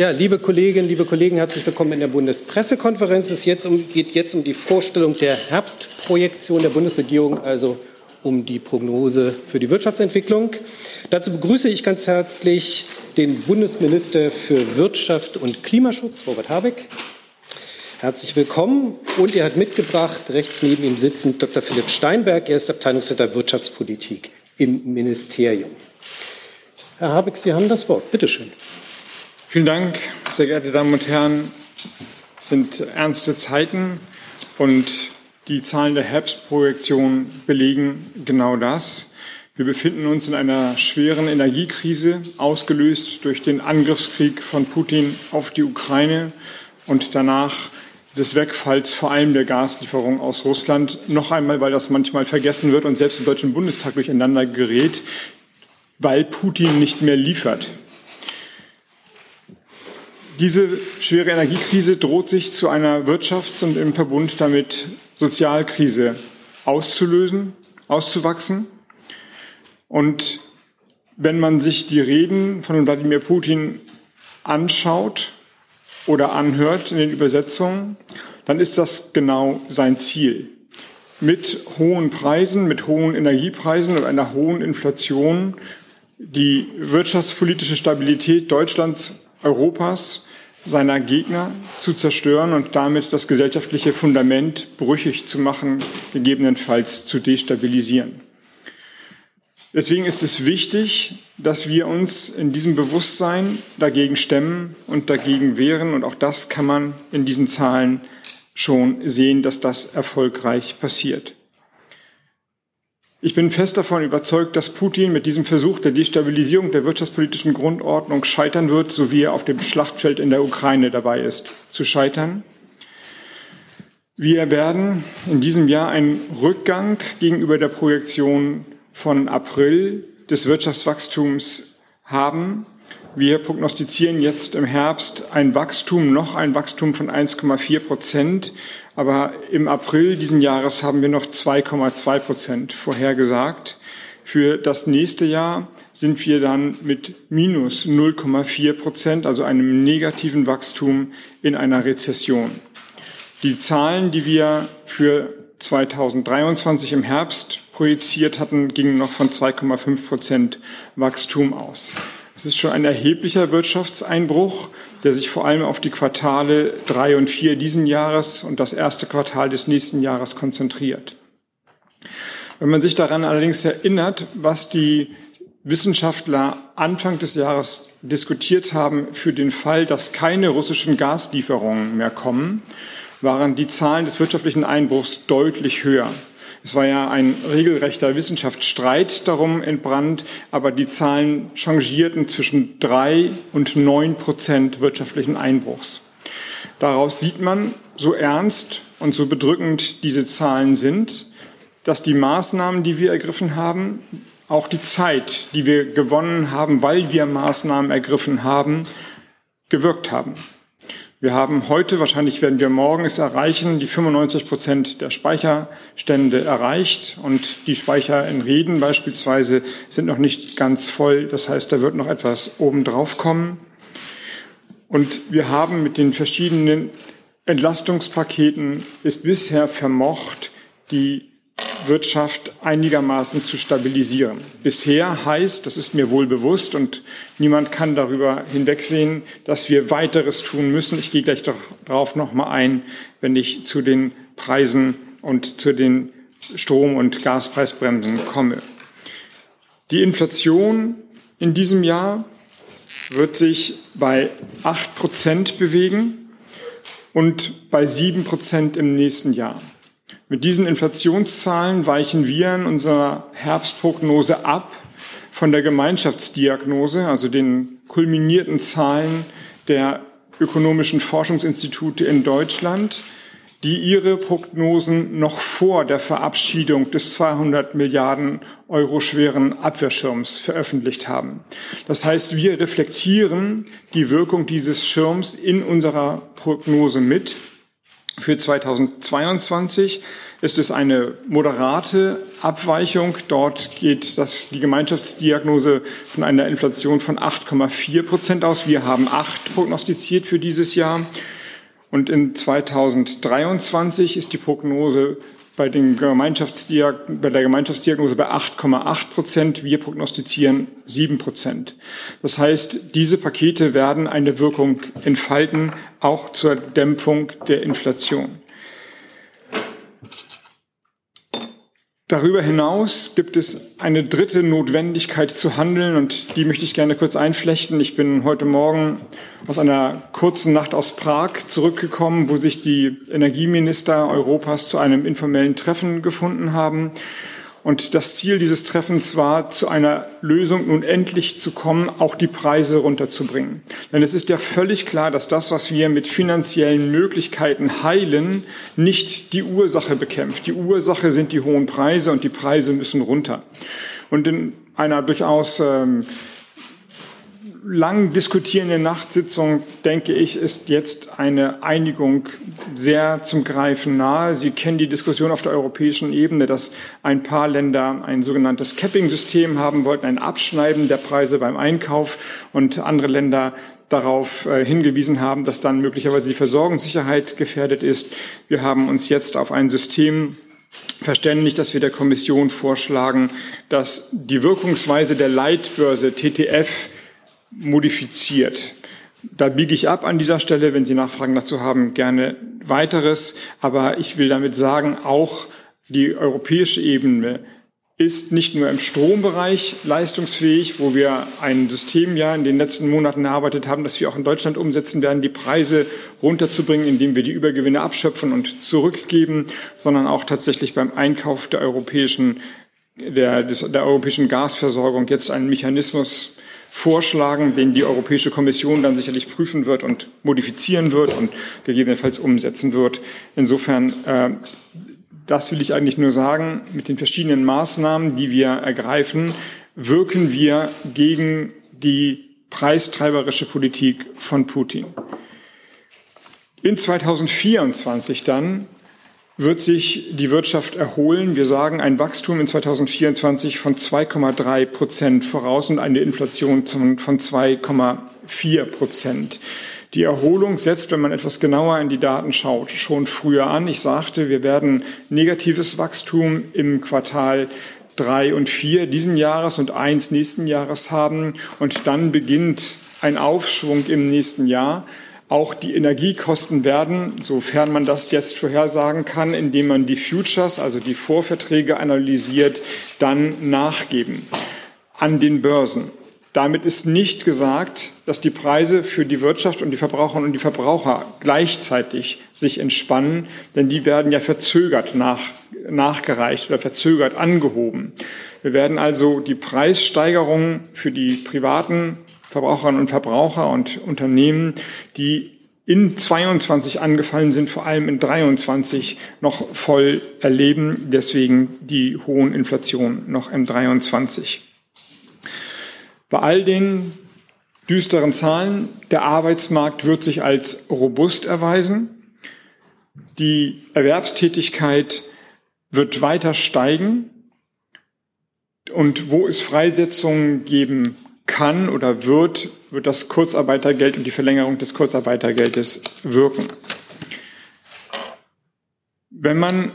Ja, liebe Kolleginnen, liebe Kollegen, herzlich willkommen in der Bundespressekonferenz. Es jetzt um, geht jetzt um die Vorstellung der Herbstprojektion der Bundesregierung, also um die Prognose für die Wirtschaftsentwicklung. Dazu begrüße ich ganz herzlich den Bundesminister für Wirtschaft und Klimaschutz, Robert Habeck. Herzlich willkommen. Und er hat mitgebracht, rechts neben ihm sitzend, Dr. Philipp Steinberg. Er ist Abteilungsleiter Wirtschaftspolitik im Ministerium. Herr Habeck, Sie haben das Wort. Bitte schön. Vielen Dank, sehr geehrte Damen und Herren. Es sind ernste Zeiten und die Zahlen der Herbstprojektion belegen genau das. Wir befinden uns in einer schweren Energiekrise, ausgelöst durch den Angriffskrieg von Putin auf die Ukraine und danach des Wegfalls vor allem der Gaslieferung aus Russland. Noch einmal, weil das manchmal vergessen wird und selbst im Deutschen Bundestag durcheinander gerät, weil Putin nicht mehr liefert. Diese schwere Energiekrise droht sich zu einer Wirtschafts- und im Verbund damit Sozialkrise auszulösen, auszuwachsen. Und wenn man sich die Reden von Wladimir Putin anschaut oder anhört in den Übersetzungen, dann ist das genau sein Ziel. Mit hohen Preisen, mit hohen Energiepreisen und einer hohen Inflation die wirtschaftspolitische Stabilität Deutschlands, Europas seiner Gegner zu zerstören und damit das gesellschaftliche Fundament brüchig zu machen, gegebenenfalls zu destabilisieren. Deswegen ist es wichtig, dass wir uns in diesem Bewusstsein dagegen stemmen und dagegen wehren. Und auch das kann man in diesen Zahlen schon sehen, dass das erfolgreich passiert. Ich bin fest davon überzeugt, dass Putin mit diesem Versuch der Destabilisierung der wirtschaftspolitischen Grundordnung scheitern wird, so wie er auf dem Schlachtfeld in der Ukraine dabei ist, zu scheitern. Wir werden in diesem Jahr einen Rückgang gegenüber der Projektion von April des Wirtschaftswachstums haben. Wir prognostizieren jetzt im Herbst ein Wachstum, noch ein Wachstum von 1,4 Prozent. Aber im April diesen Jahres haben wir noch 2,2 Prozent vorhergesagt. Für das nächste Jahr sind wir dann mit minus 0,4 Prozent, also einem negativen Wachstum in einer Rezession. Die Zahlen, die wir für 2023 im Herbst projiziert hatten, gingen noch von 2,5 Prozent Wachstum aus. Es ist schon ein erheblicher Wirtschaftseinbruch, der sich vor allem auf die Quartale drei und vier diesen Jahres und das erste Quartal des nächsten Jahres konzentriert. Wenn man sich daran allerdings erinnert, was die Wissenschaftler Anfang des Jahres diskutiert haben für den Fall, dass keine russischen Gaslieferungen mehr kommen, waren die Zahlen des wirtschaftlichen Einbruchs deutlich höher. Es war ja ein regelrechter Wissenschaftsstreit darum entbrannt, aber die Zahlen changierten zwischen drei und neun Prozent wirtschaftlichen Einbruchs. Daraus sieht man, so ernst und so bedrückend diese Zahlen sind, dass die Maßnahmen, die wir ergriffen haben, auch die Zeit, die wir gewonnen haben, weil wir Maßnahmen ergriffen haben, gewirkt haben. Wir haben heute, wahrscheinlich werden wir morgen es erreichen, die 95 Prozent der Speicherstände erreicht und die Speicher in Reden beispielsweise sind noch nicht ganz voll. Das heißt, da wird noch etwas obendrauf kommen. Und wir haben mit den verschiedenen Entlastungspaketen es bisher vermocht, die Wirtschaft einigermaßen zu stabilisieren. Bisher heißt, das ist mir wohl bewusst und niemand kann darüber hinwegsehen, dass wir weiteres tun müssen. Ich gehe gleich darauf noch mal ein, wenn ich zu den Preisen und zu den Strom- und Gaspreisbremsen komme. Die Inflation in diesem Jahr wird sich bei acht Prozent bewegen und bei sieben Prozent im nächsten Jahr. Mit diesen Inflationszahlen weichen wir in unserer Herbstprognose ab von der Gemeinschaftsdiagnose, also den kulminierten Zahlen der ökonomischen Forschungsinstitute in Deutschland, die ihre Prognosen noch vor der Verabschiedung des 200 Milliarden Euro schweren Abwehrschirms veröffentlicht haben. Das heißt, wir reflektieren die Wirkung dieses Schirms in unserer Prognose mit Für 2022 ist es eine moderate Abweichung. Dort geht das, die Gemeinschaftsdiagnose von einer Inflation von 8,4 Prozent aus. Wir haben acht prognostiziert für dieses Jahr. Und in 2023 ist die Prognose bei, den Gemeinschaftsdiag bei der Gemeinschaftsdiagnose bei 8,8 Prozent. Wir prognostizieren 7 Prozent. Das heißt, diese Pakete werden eine Wirkung entfalten, auch zur Dämpfung der Inflation. Darüber hinaus gibt es eine dritte Notwendigkeit zu handeln und die möchte ich gerne kurz einflechten. Ich bin heute Morgen aus einer kurzen Nacht aus Prag zurückgekommen, wo sich die Energieminister Europas zu einem informellen Treffen gefunden haben. Und das Ziel dieses Treffens war, zu einer Lösung nun endlich zu kommen, auch die Preise runterzubringen. Denn es ist ja völlig klar, dass das, was wir mit finanziellen Möglichkeiten heilen, nicht die Ursache bekämpft. Die Ursache sind die hohen Preise und die Preise müssen runter. Und in einer durchaus ähm, lang diskutierenden Nachtsitzung, denke ich, ist jetzt eine Einigung sehr zum Greifen nahe. Sie kennen die Diskussion auf der europäischen Ebene, dass ein paar Länder ein sogenanntes Capping-System haben wollten, ein Abschneiden der Preise beim Einkauf und andere Länder darauf äh, hingewiesen haben, dass dann möglicherweise die Versorgungssicherheit gefährdet ist. Wir haben uns jetzt auf ein System verständigt, dass wir der Kommission vorschlagen, dass die Wirkungsweise der Leitbörse TTF modifiziert. Da biege ich ab an dieser Stelle. Wenn Sie Nachfragen dazu haben, gerne weiteres. Aber ich will damit sagen, auch die europäische Ebene ist nicht nur im Strombereich leistungsfähig, wo wir ein System ja in den letzten Monaten erarbeitet haben, das wir auch in Deutschland umsetzen werden, die Preise runterzubringen, indem wir die Übergewinne abschöpfen und zurückgeben, sondern auch tatsächlich beim Einkauf der europäischen, der, der europäischen Gasversorgung jetzt einen Mechanismus vorschlagen, den die Europäische Kommission dann sicherlich prüfen wird und modifizieren wird und gegebenenfalls umsetzen wird. Insofern, äh, das will ich eigentlich nur sagen, mit den verschiedenen Maßnahmen, die wir ergreifen, wirken wir gegen die preistreiberische Politik von Putin. In 2024 dann wird sich die Wirtschaft erholen. Wir sagen ein Wachstum in 2024 von 2,3 Prozent voraus und eine Inflation von 2,4 Prozent. Die Erholung setzt, wenn man etwas genauer in die Daten schaut, schon früher an. Ich sagte, wir werden negatives Wachstum im Quartal drei und vier diesen Jahres und eins nächsten Jahres haben. Und dann beginnt ein Aufschwung im nächsten Jahr. Auch die Energiekosten werden, sofern man das jetzt vorhersagen kann, indem man die Futures, also die Vorverträge analysiert, dann nachgeben an den Börsen. Damit ist nicht gesagt, dass die Preise für die Wirtschaft und die Verbraucherinnen und die Verbraucher gleichzeitig sich entspannen, denn die werden ja verzögert nach, nachgereicht oder verzögert angehoben. Wir werden also die Preissteigerungen für die privaten Verbraucherinnen und Verbraucher und Unternehmen, die in 22 angefallen sind, vor allem in 23 noch voll erleben. Deswegen die hohen Inflationen noch im 23. Bei all den düsteren Zahlen, der Arbeitsmarkt wird sich als robust erweisen. Die Erwerbstätigkeit wird weiter steigen. Und wo es Freisetzungen geben kann oder wird, wird das Kurzarbeitergeld und die Verlängerung des Kurzarbeitergeldes wirken. Wenn man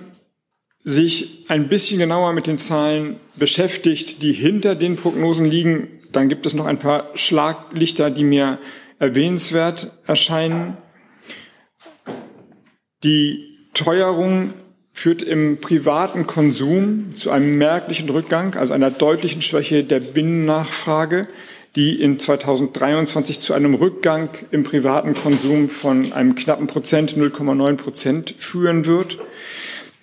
sich ein bisschen genauer mit den Zahlen beschäftigt, die hinter den Prognosen liegen, dann gibt es noch ein paar Schlaglichter, die mir erwähnenswert erscheinen. Die Teuerung führt im privaten Konsum zu einem merklichen Rückgang, also einer deutlichen Schwäche der Binnennachfrage, die in 2023 zu einem Rückgang im privaten Konsum von einem knappen Prozent, 0,9 Prozent führen wird.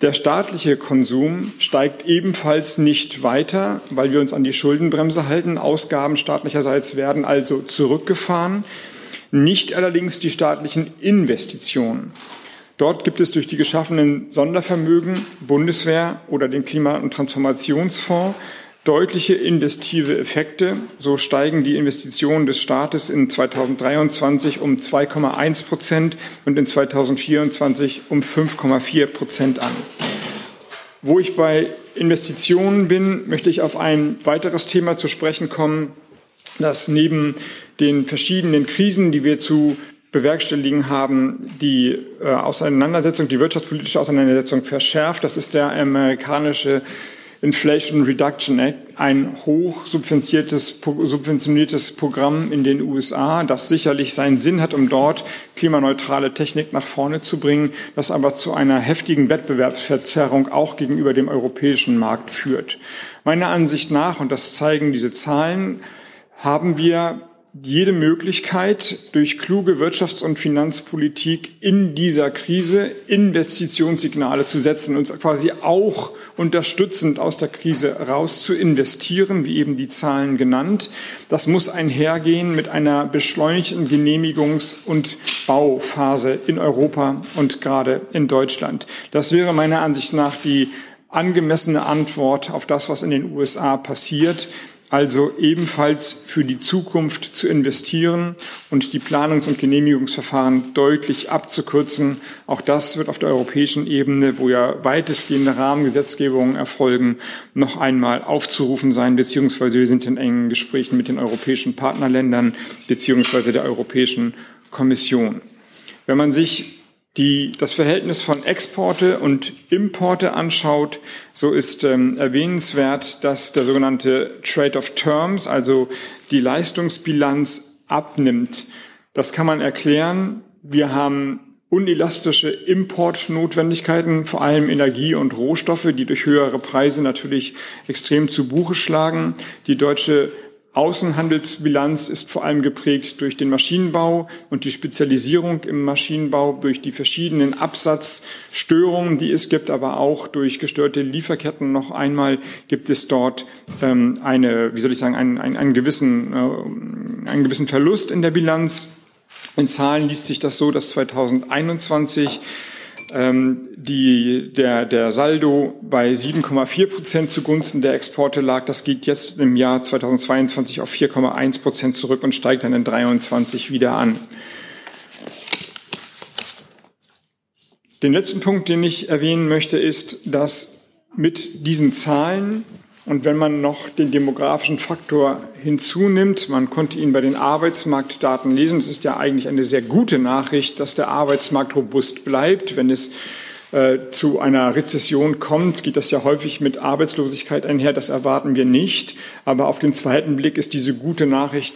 Der staatliche Konsum steigt ebenfalls nicht weiter, weil wir uns an die Schuldenbremse halten. Ausgaben staatlicherseits werden also zurückgefahren, nicht allerdings die staatlichen Investitionen. Dort gibt es durch die geschaffenen Sondervermögen Bundeswehr oder den Klima- und Transformationsfonds deutliche investive Effekte. So steigen die Investitionen des Staates in 2023 um 2,1 Prozent und in 2024 um 5,4 Prozent an. Wo ich bei Investitionen bin, möchte ich auf ein weiteres Thema zu sprechen kommen, das neben den verschiedenen Krisen, die wir zu bewerkstelligen haben, die äh, Auseinandersetzung, die wirtschaftspolitische Auseinandersetzung verschärft. Das ist der amerikanische Inflation Reduction Act, ein hoch subventioniertes, subventioniertes Programm in den USA, das sicherlich seinen Sinn hat, um dort klimaneutrale Technik nach vorne zu bringen, das aber zu einer heftigen Wettbewerbsverzerrung auch gegenüber dem europäischen Markt führt. Meiner Ansicht nach, und das zeigen diese Zahlen, haben wir jede Möglichkeit, durch kluge Wirtschafts- und Finanzpolitik in dieser Krise Investitionssignale zu setzen und quasi auch unterstützend aus der Krise raus zu investieren, wie eben die Zahlen genannt. Das muss einhergehen mit einer beschleunigten Genehmigungs- und Bauphase in Europa und gerade in Deutschland. Das wäre meiner Ansicht nach die angemessene Antwort auf das, was in den USA passiert also ebenfalls für die Zukunft zu investieren und die Planungs- und Genehmigungsverfahren deutlich abzukürzen. Auch das wird auf der europäischen Ebene, wo ja weitestgehende Rahmengesetzgebungen erfolgen, noch einmal aufzurufen sein, beziehungsweise wir sind in engen Gesprächen mit den europäischen Partnerländern beziehungsweise der Europäischen Kommission. Wenn man sich die das Verhältnis von Exporte und Importe anschaut, so ist ähm, erwähnenswert, dass der sogenannte Trade of Terms, also die Leistungsbilanz, abnimmt. Das kann man erklären. Wir haben unelastische Importnotwendigkeiten, vor allem Energie und Rohstoffe, die durch höhere Preise natürlich extrem zu Buche schlagen. Die deutsche Außenhandelsbilanz ist vor allem geprägt durch den Maschinenbau und die Spezialisierung im Maschinenbau, durch die verschiedenen Absatzstörungen, die es gibt, aber auch durch gestörte Lieferketten. Noch einmal gibt es dort ähm, eine, wie soll ich sagen, einen, einen, einen, gewissen, äh, einen gewissen Verlust in der Bilanz. In Zahlen liest sich das so, dass 2021 ähm, die, der, der Saldo bei 7,4 Prozent zugunsten der Exporte lag. Das geht jetzt im Jahr 2022 auf 4,1 Prozent zurück und steigt dann in 23 wieder an. Den letzten Punkt, den ich erwähnen möchte, ist, dass mit diesen Zahlen und wenn man noch den demografischen Faktor hinzunimmt, man konnte ihn bei den Arbeitsmarktdaten lesen, es ist ja eigentlich eine sehr gute Nachricht, dass der Arbeitsmarkt robust bleibt. Wenn es äh, zu einer Rezession kommt, geht das ja häufig mit Arbeitslosigkeit einher. Das erwarten wir nicht. Aber auf den zweiten Blick ist diese gute Nachricht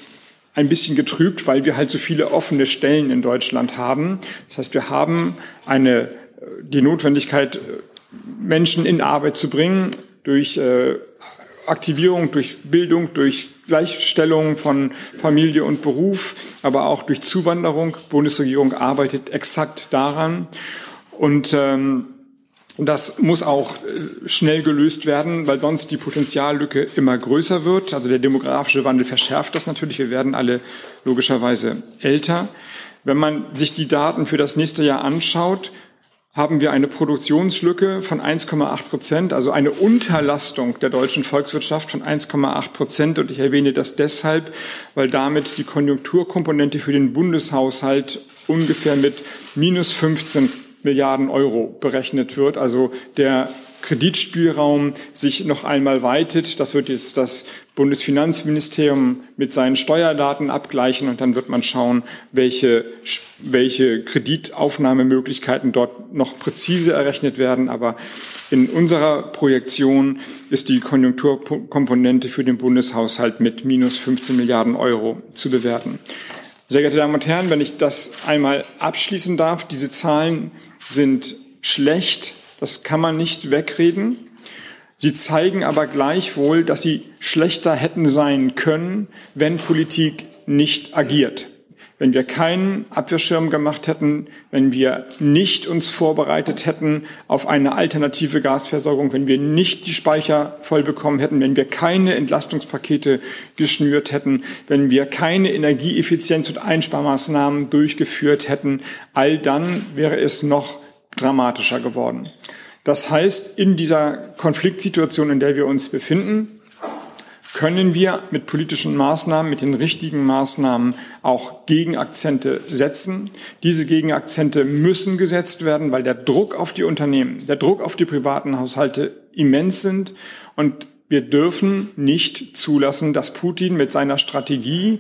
ein bisschen getrübt, weil wir halt so viele offene Stellen in Deutschland haben. Das heißt, wir haben eine, die Notwendigkeit, Menschen in Arbeit zu bringen durch äh, Aktivierung, durch Bildung, durch Gleichstellung von Familie und Beruf, aber auch durch Zuwanderung. Die Bundesregierung arbeitet exakt daran. Und ähm, das muss auch äh, schnell gelöst werden, weil sonst die Potenziallücke immer größer wird. Also der demografische Wandel verschärft das natürlich. Wir werden alle logischerweise älter. Wenn man sich die Daten für das nächste Jahr anschaut, haben wir eine Produktionslücke von 1,8 Prozent, also eine Unterlastung der deutschen Volkswirtschaft von 1,8 Prozent. Und ich erwähne das deshalb, weil damit die Konjunkturkomponente für den Bundeshaushalt ungefähr mit minus 15 Milliarden Euro berechnet wird. Also der Kreditspielraum sich noch einmal weitet. Das wird jetzt das Bundesfinanzministerium mit seinen Steuerdaten abgleichen und dann wird man schauen, welche, welche Kreditaufnahmemöglichkeiten dort noch präzise errechnet werden. Aber in unserer Projektion ist die Konjunkturkomponente für den Bundeshaushalt mit minus 15 Milliarden Euro zu bewerten. Sehr geehrte Damen und Herren, wenn ich das einmal abschließen darf, diese Zahlen sind schlecht, das kann man nicht wegreden. Sie zeigen aber gleichwohl, dass sie schlechter hätten sein können, wenn Politik nicht agiert. Wenn wir keinen Abwehrschirm gemacht hätten, wenn wir nicht uns vorbereitet hätten auf eine alternative Gasversorgung, wenn wir nicht die Speicher voll bekommen hätten, wenn wir keine Entlastungspakete geschnürt hätten, wenn wir keine Energieeffizienz- und Einsparmaßnahmen durchgeführt hätten, all dann wäre es noch dramatischer geworden. Das heißt, in dieser Konfliktsituation, in der wir uns befinden, können wir mit politischen Maßnahmen, mit den richtigen Maßnahmen auch Gegenakzente setzen. Diese Gegenakzente müssen gesetzt werden, weil der Druck auf die Unternehmen, der Druck auf die privaten Haushalte immens sind. Und wir dürfen nicht zulassen, dass Putin mit seiner Strategie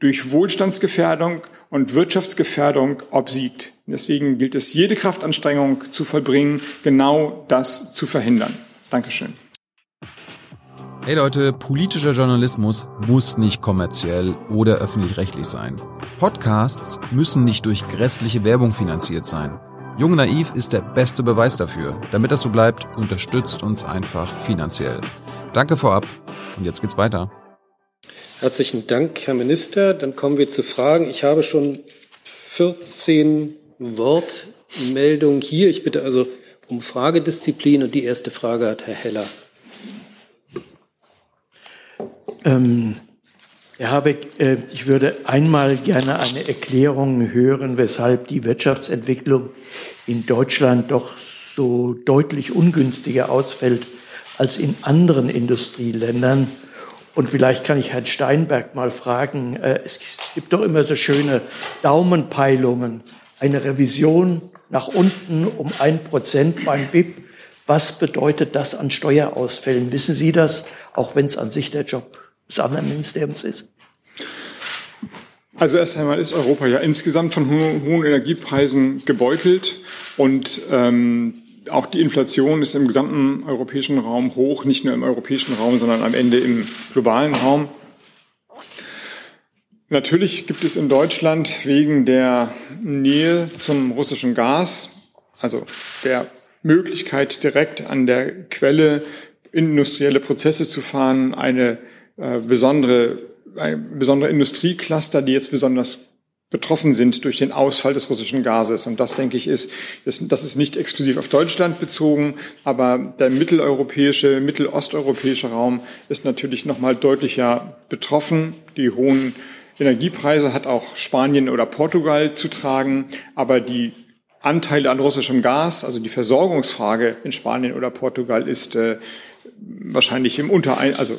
durch Wohlstandsgefährdung und Wirtschaftsgefährdung obsiegt. Deswegen gilt es, jede Kraftanstrengung zu vollbringen, genau das zu verhindern. Dankeschön. Hey Leute, politischer Journalismus muss nicht kommerziell oder öffentlich-rechtlich sein. Podcasts müssen nicht durch grässliche Werbung finanziert sein. Jung Naiv ist der beste Beweis dafür. Damit das so bleibt, unterstützt uns einfach finanziell. Danke vorab und jetzt geht's weiter. Herzlichen Dank, Herr Minister. Dann kommen wir zu Fragen. Ich habe schon 14 Wortmeldungen hier. Ich bitte also um Fragedisziplin und die erste Frage hat Herr Heller. Ähm, Herr Habeck, äh, ich würde einmal gerne eine Erklärung hören, weshalb die Wirtschaftsentwicklung in Deutschland doch so deutlich ungünstiger ausfällt als in anderen Industrieländern. Und vielleicht kann ich Herrn Steinberg mal fragen, äh, es gibt doch immer so schöne Daumenpeilungen, eine Revision nach unten um ein Prozent beim BIP. Was bedeutet das an Steuerausfällen? Wissen Sie das, auch wenn es an sich der Job des anderen Ministeriums ist? Also erst einmal ist Europa ja insgesamt von hohen Energiepreisen gebeutelt und ähm, auch die Inflation ist im gesamten europäischen Raum hoch, nicht nur im europäischen Raum, sondern am Ende im globalen Raum. Natürlich gibt es in Deutschland wegen der Nähe zum russischen Gas, also der Möglichkeit direkt an der Quelle industrielle Prozesse zu fahren, eine äh, besondere, ein besondere Industriecluster, die jetzt besonders betroffen sind durch den Ausfall des russischen Gases. Und das, denke ich, ist, das, ist nicht exklusiv auf Deutschland bezogen, aber der mitteleuropäische, mittelosteuropäische Raum ist natürlich nochmal deutlicher betroffen. Die hohen Energiepreise hat auch Spanien oder Portugal zu tragen, aber die Anteile an russischem Gas, also die Versorgungsfrage in Spanien oder Portugal ist äh, wahrscheinlich im unter also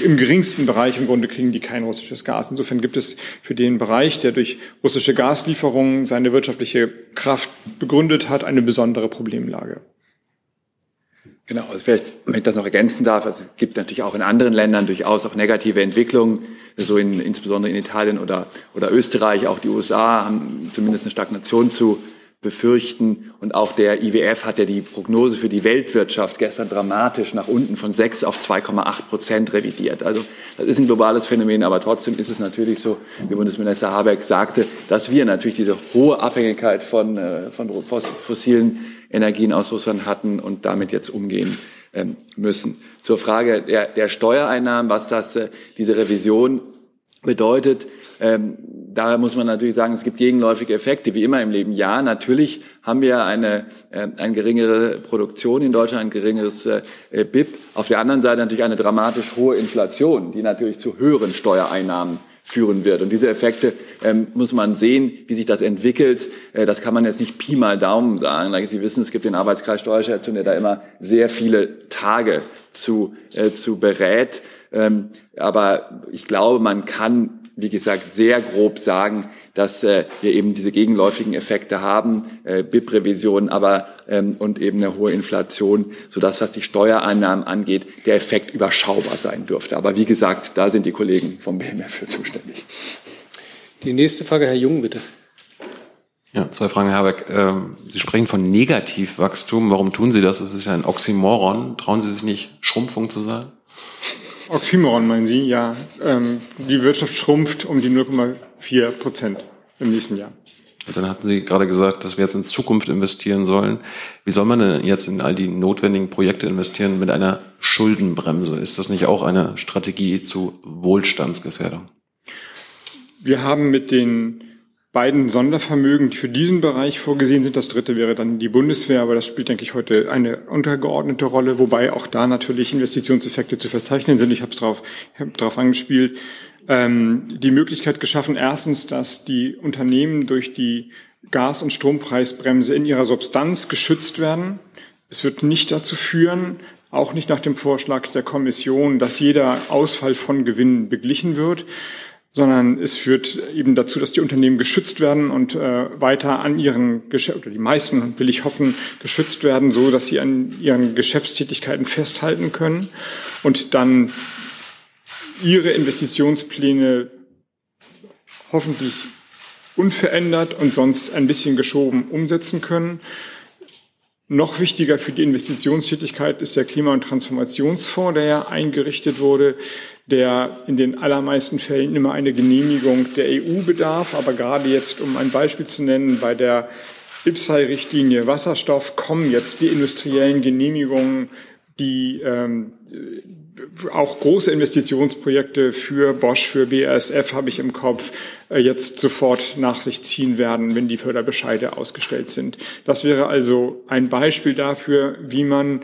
im geringsten Bereich im Grunde kriegen die kein russisches Gas. Insofern gibt es für den Bereich, der durch russische Gaslieferungen seine wirtschaftliche Kraft begründet hat, eine besondere Problemlage. Genau, also vielleicht, wenn ich das noch ergänzen darf, also es gibt natürlich auch in anderen Ländern durchaus auch negative Entwicklungen, so in, insbesondere in Italien oder, oder Österreich, auch die USA haben zumindest eine Stagnation zu befürchten. Und auch der IWF hat ja die Prognose für die Weltwirtschaft gestern dramatisch nach unten von 6 auf 2,8 Prozent revidiert. Also das ist ein globales Phänomen, aber trotzdem ist es natürlich so, wie Bundesminister Habeck sagte, dass wir natürlich diese hohe Abhängigkeit von, äh, von fossilen Energien aus Russland hatten und damit jetzt umgehen ähm, müssen. Zur Frage der, der Steuereinnahmen, was das, äh, diese Revision bedeutet, ähm, da muss man natürlich sagen, es gibt gegenläufige Effekte, wie immer im Leben. Ja, natürlich haben wir eine, äh, eine geringere Produktion in Deutschland, ein geringeres äh, BIP. Auf der anderen Seite natürlich eine dramatisch hohe Inflation, die natürlich zu höheren Steuereinnahmen führen wird. Und diese Effekte ähm, muss man sehen, wie sich das entwickelt. Äh, das kann man jetzt nicht Pi mal Daumen sagen. Sie wissen, es gibt den Arbeitskreis Steuerschätzung, der da immer sehr viele Tage zu, äh, zu berät. Ähm, aber ich glaube, man kann wie gesagt, sehr grob sagen, dass äh, wir eben diese gegenläufigen Effekte haben, äh, BIP-Revision, aber ähm, und eben eine hohe Inflation, so dass was die Steuereinnahmen angeht, der Effekt überschaubar sein dürfte. Aber wie gesagt, da sind die Kollegen vom BMF für zuständig. Die nächste Frage, Herr Jung, bitte. Ja, zwei Fragen, Herr Herbeck. Ähm, Sie sprechen von Negativwachstum. Warum tun Sie das? Das ist ja ein Oxymoron. Trauen Sie sich nicht, Schrumpfung zu sagen? Oxymoron meinen Sie? Ja. Ähm, die Wirtschaft schrumpft um die 0,4 Prozent im nächsten Jahr. Und dann hatten Sie gerade gesagt, dass wir jetzt in Zukunft investieren sollen. Wie soll man denn jetzt in all die notwendigen Projekte investieren mit einer Schuldenbremse? Ist das nicht auch eine Strategie zu Wohlstandsgefährdung? Wir haben mit den beiden Sondervermögen, die für diesen Bereich vorgesehen sind. Das dritte wäre dann die Bundeswehr, aber das spielt, denke ich, heute eine untergeordnete Rolle, wobei auch da natürlich Investitionseffekte zu verzeichnen sind. Ich habe es darauf hab drauf angespielt. Ähm, die Möglichkeit geschaffen, erstens, dass die Unternehmen durch die Gas- und Strompreisbremse in ihrer Substanz geschützt werden. Es wird nicht dazu führen, auch nicht nach dem Vorschlag der Kommission, dass jeder Ausfall von Gewinnen beglichen wird, sondern es führt eben dazu, dass die Unternehmen geschützt werden und äh, weiter an ihren Geschäft oder die meisten will ich hoffen geschützt werden, so dass sie an ihren Geschäftstätigkeiten festhalten können und dann ihre Investitionspläne hoffentlich unverändert und sonst ein bisschen geschoben umsetzen können. Noch wichtiger für die Investitionstätigkeit ist der Klima- und Transformationsfonds, der ja eingerichtet wurde, der in den allermeisten Fällen immer eine Genehmigung der EU bedarf. Aber gerade jetzt, um ein Beispiel zu nennen, bei der IPSAI-Richtlinie Wasserstoff kommen jetzt die industriellen Genehmigungen, die ähm, auch große Investitionsprojekte für Bosch, für BASF habe ich im Kopf, äh, jetzt sofort nach sich ziehen werden, wenn die Förderbescheide ausgestellt sind. Das wäre also ein Beispiel dafür, wie man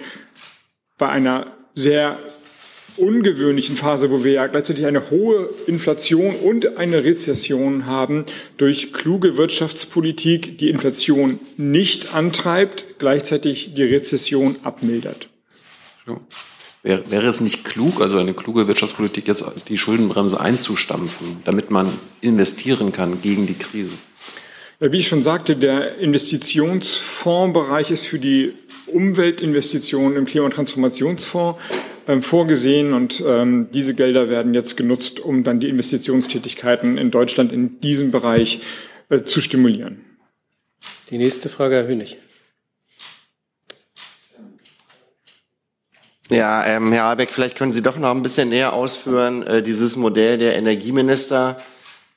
bei einer sehr ungewöhnlichen Phase, wo wir ja gleichzeitig eine hohe Inflation und eine Rezession haben, durch kluge Wirtschaftspolitik die Inflation nicht antreibt, gleichzeitig die Rezession abmildert. Ja. Wäre, wäre es nicht klug, also eine kluge Wirtschaftspolitik, jetzt die Schuldenbremse einzustampfen, damit man investieren kann gegen die Krise? Ja, wie ich schon sagte, der Investitionsfondsbereich ist für die Umweltinvestitionen im Klima- und Transformationsfonds ähm, vorgesehen und ähm, diese Gelder werden jetzt genutzt, um dann die Investitionstätigkeiten in Deutschland in diesem Bereich äh, zu stimulieren. Die nächste Frage, Herr Hönig. Ja, ähm, Herr Habeck, vielleicht können Sie doch noch ein bisschen näher ausführen, äh, dieses Modell der Energieminister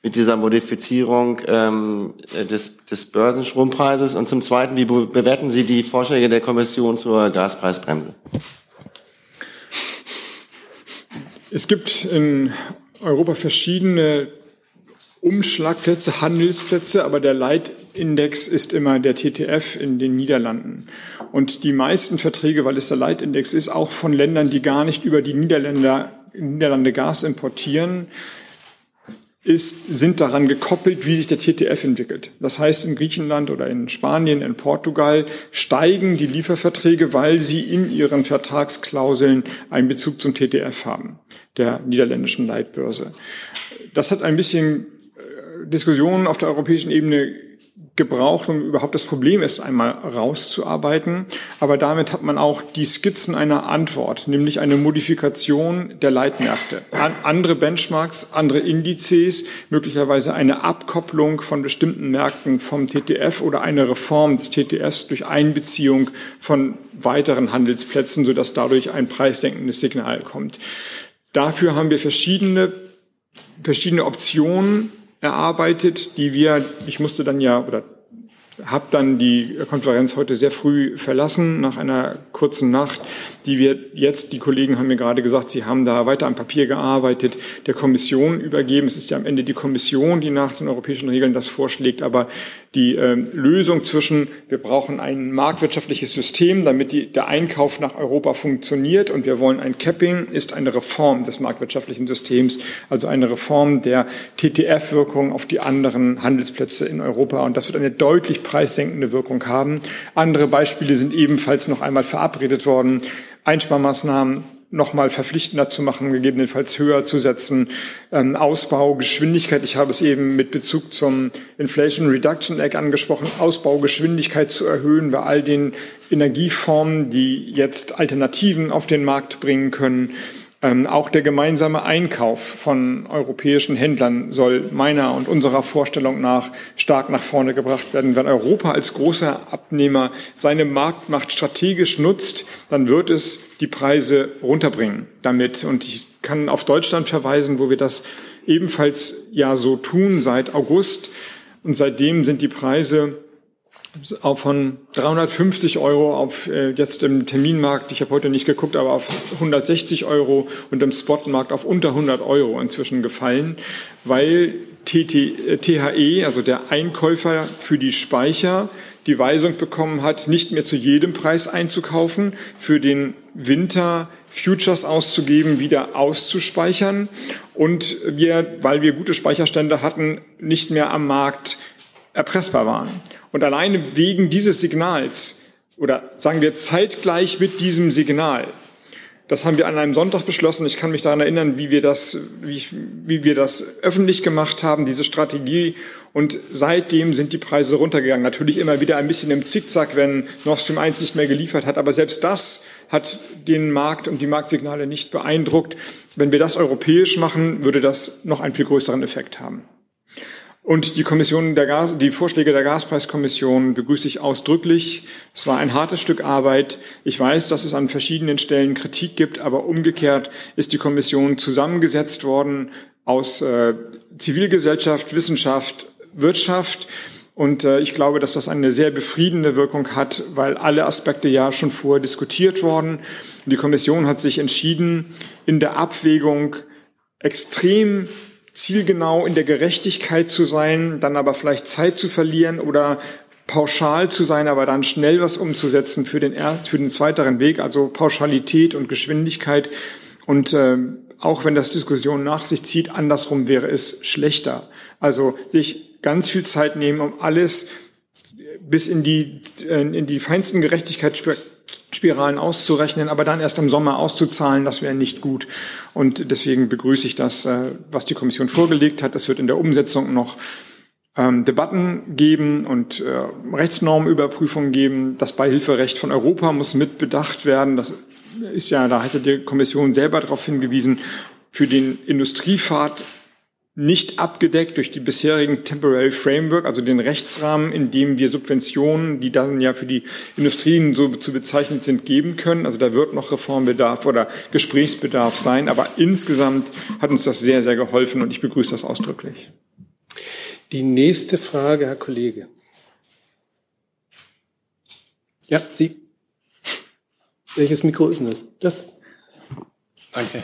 mit dieser Modifizierung ähm, des, des Börsenstrompreises. Und zum Zweiten, wie bewerten Sie die Vorschläge der Kommission zur Gaspreisbremse? Es gibt in Europa verschiedene Umschlagplätze, Handelsplätze, aber der Leitindex ist immer der TTF in den Niederlanden. Und die meisten Verträge, weil es der Leitindex ist, auch von Ländern, die gar nicht über die Niederländer, Niederlande Gas importieren, ist, sind daran gekoppelt, wie sich der TTF entwickelt. Das heißt, in Griechenland oder in Spanien, in Portugal steigen die Lieferverträge, weil sie in ihren Vertragsklauseln einen Bezug zum TTF haben, der niederländischen Leitbörse. Das hat ein bisschen Diskussionen auf der europäischen Ebene gebraucht, um überhaupt das Problem erst einmal rauszuarbeiten. Aber damit hat man auch die Skizzen einer Antwort, nämlich eine Modifikation der Leitmärkte. An andere Benchmarks, andere Indizes, möglicherweise eine Abkopplung von bestimmten Märkten vom TTF oder eine Reform des TTFs durch Einbeziehung von weiteren Handelsplätzen, sodass dadurch ein preissenkendes Signal kommt. Dafür haben wir verschiedene, verschiedene Optionen erarbeitet, die wir, ich musste dann ja, oder habe dann die Konferenz heute sehr früh verlassen, nach einer kurzen Nacht, die wir jetzt, die Kollegen haben mir gerade gesagt, sie haben da weiter am Papier gearbeitet, der Kommission übergeben. Es ist ja am Ende die Kommission, die nach den europäischen Regeln das vorschlägt, aber die äh, Lösung zwischen, wir brauchen ein marktwirtschaftliches System, damit die, der Einkauf nach Europa funktioniert und wir wollen ein Capping, ist eine Reform des marktwirtschaftlichen Systems, also eine Reform der TTF-Wirkung auf die anderen Handelsplätze in Europa. Und das wird eine deutlich preissenkende Wirkung haben. Andere Beispiele sind ebenfalls noch einmal verabredet worden. Einsparmaßnahmen nochmal verpflichtender zu machen, gegebenenfalls höher zu setzen. Ähm, Ausbau, ich habe es eben mit Bezug zum Inflation Reduction Act angesprochen, Ausbaugeschwindigkeit zu erhöhen bei all den Energieformen, die jetzt Alternativen auf den Markt bringen können. Ähm, auch der gemeinsame Einkauf von europäischen Händlern soll meiner und unserer Vorstellung nach stark nach vorne gebracht werden. Wenn Europa als großer Abnehmer seine Marktmacht strategisch nutzt, dann wird es die Preise runterbringen damit. Und ich kann auf Deutschland verweisen, wo wir das ebenfalls ja so tun seit August. Und seitdem sind die Preise von 350 Euro auf äh, jetzt im Terminmarkt, ich habe heute nicht geguckt, aber auf 160 Euro und im Spotmarkt auf unter 100 Euro inzwischen gefallen, weil TT, äh, THE, also der Einkäufer für die Speicher, die Weisung bekommen hat, nicht mehr zu jedem Preis einzukaufen, für den Winter Futures auszugeben, wieder auszuspeichern und wir, weil wir gute Speicherstände hatten, nicht mehr am Markt erpressbar waren. Und alleine wegen dieses Signals oder sagen wir zeitgleich mit diesem Signal Das haben wir an einem Sonntag beschlossen. Ich kann mich daran erinnern, wie wir das, wie, wie wir das öffentlich gemacht haben, diese Strategie. Und seitdem sind die Preise runtergegangen. Natürlich immer wieder ein bisschen im Zickzack, wenn Nord Stream 1 nicht mehr geliefert hat. Aber selbst das hat den Markt und die Marktsignale nicht beeindruckt. Wenn wir das europäisch machen, würde das noch einen viel größeren Effekt haben. Und die Kommission der Gas, die Vorschläge der Gaspreiskommission begrüße ich ausdrücklich. Es war ein hartes Stück Arbeit. Ich weiß, dass es an verschiedenen Stellen Kritik gibt, aber umgekehrt ist die Kommission zusammengesetzt worden aus äh, Zivilgesellschaft, Wissenschaft, Wirtschaft. Und äh, ich glaube, dass das eine sehr befriedende Wirkung hat, weil alle Aspekte ja schon vorher diskutiert worden. Die Kommission hat sich entschieden, in der Abwägung extrem zielgenau in der Gerechtigkeit zu sein, dann aber vielleicht Zeit zu verlieren oder pauschal zu sein, aber dann schnell was umzusetzen für den erst, für den zweiteren Weg, also Pauschalität und Geschwindigkeit. Und äh, auch wenn das Diskussion nach sich zieht, andersrum wäre es schlechter. Also sich ganz viel Zeit nehmen, um alles bis in die, in die feinsten Gerechtigkeitsspektren Spiralen auszurechnen, aber dann erst im Sommer auszuzahlen, das wäre nicht gut. Und deswegen begrüße ich das, äh, was die Kommission vorgelegt hat. Es wird in der Umsetzung noch ähm, Debatten geben und äh, Rechtsnormüberprüfungen geben. Das Beihilferecht von Europa muss mitbedacht werden. Das ist ja, da hatte die Kommission selber darauf hingewiesen, für den Industriefahrt nicht abgedeckt durch die bisherigen Temporary Framework, also den Rechtsrahmen, in dem wir Subventionen, die dann ja für die Industrien so zu bezeichnen sind, geben können. Also da wird noch Reformbedarf oder Gesprächsbedarf sein. Aber insgesamt hat uns das sehr, sehr geholfen und ich begrüße das ausdrücklich. Die nächste Frage, Herr Kollege. Ja, Sie. Welches Mikro ist denn das? Das. Danke.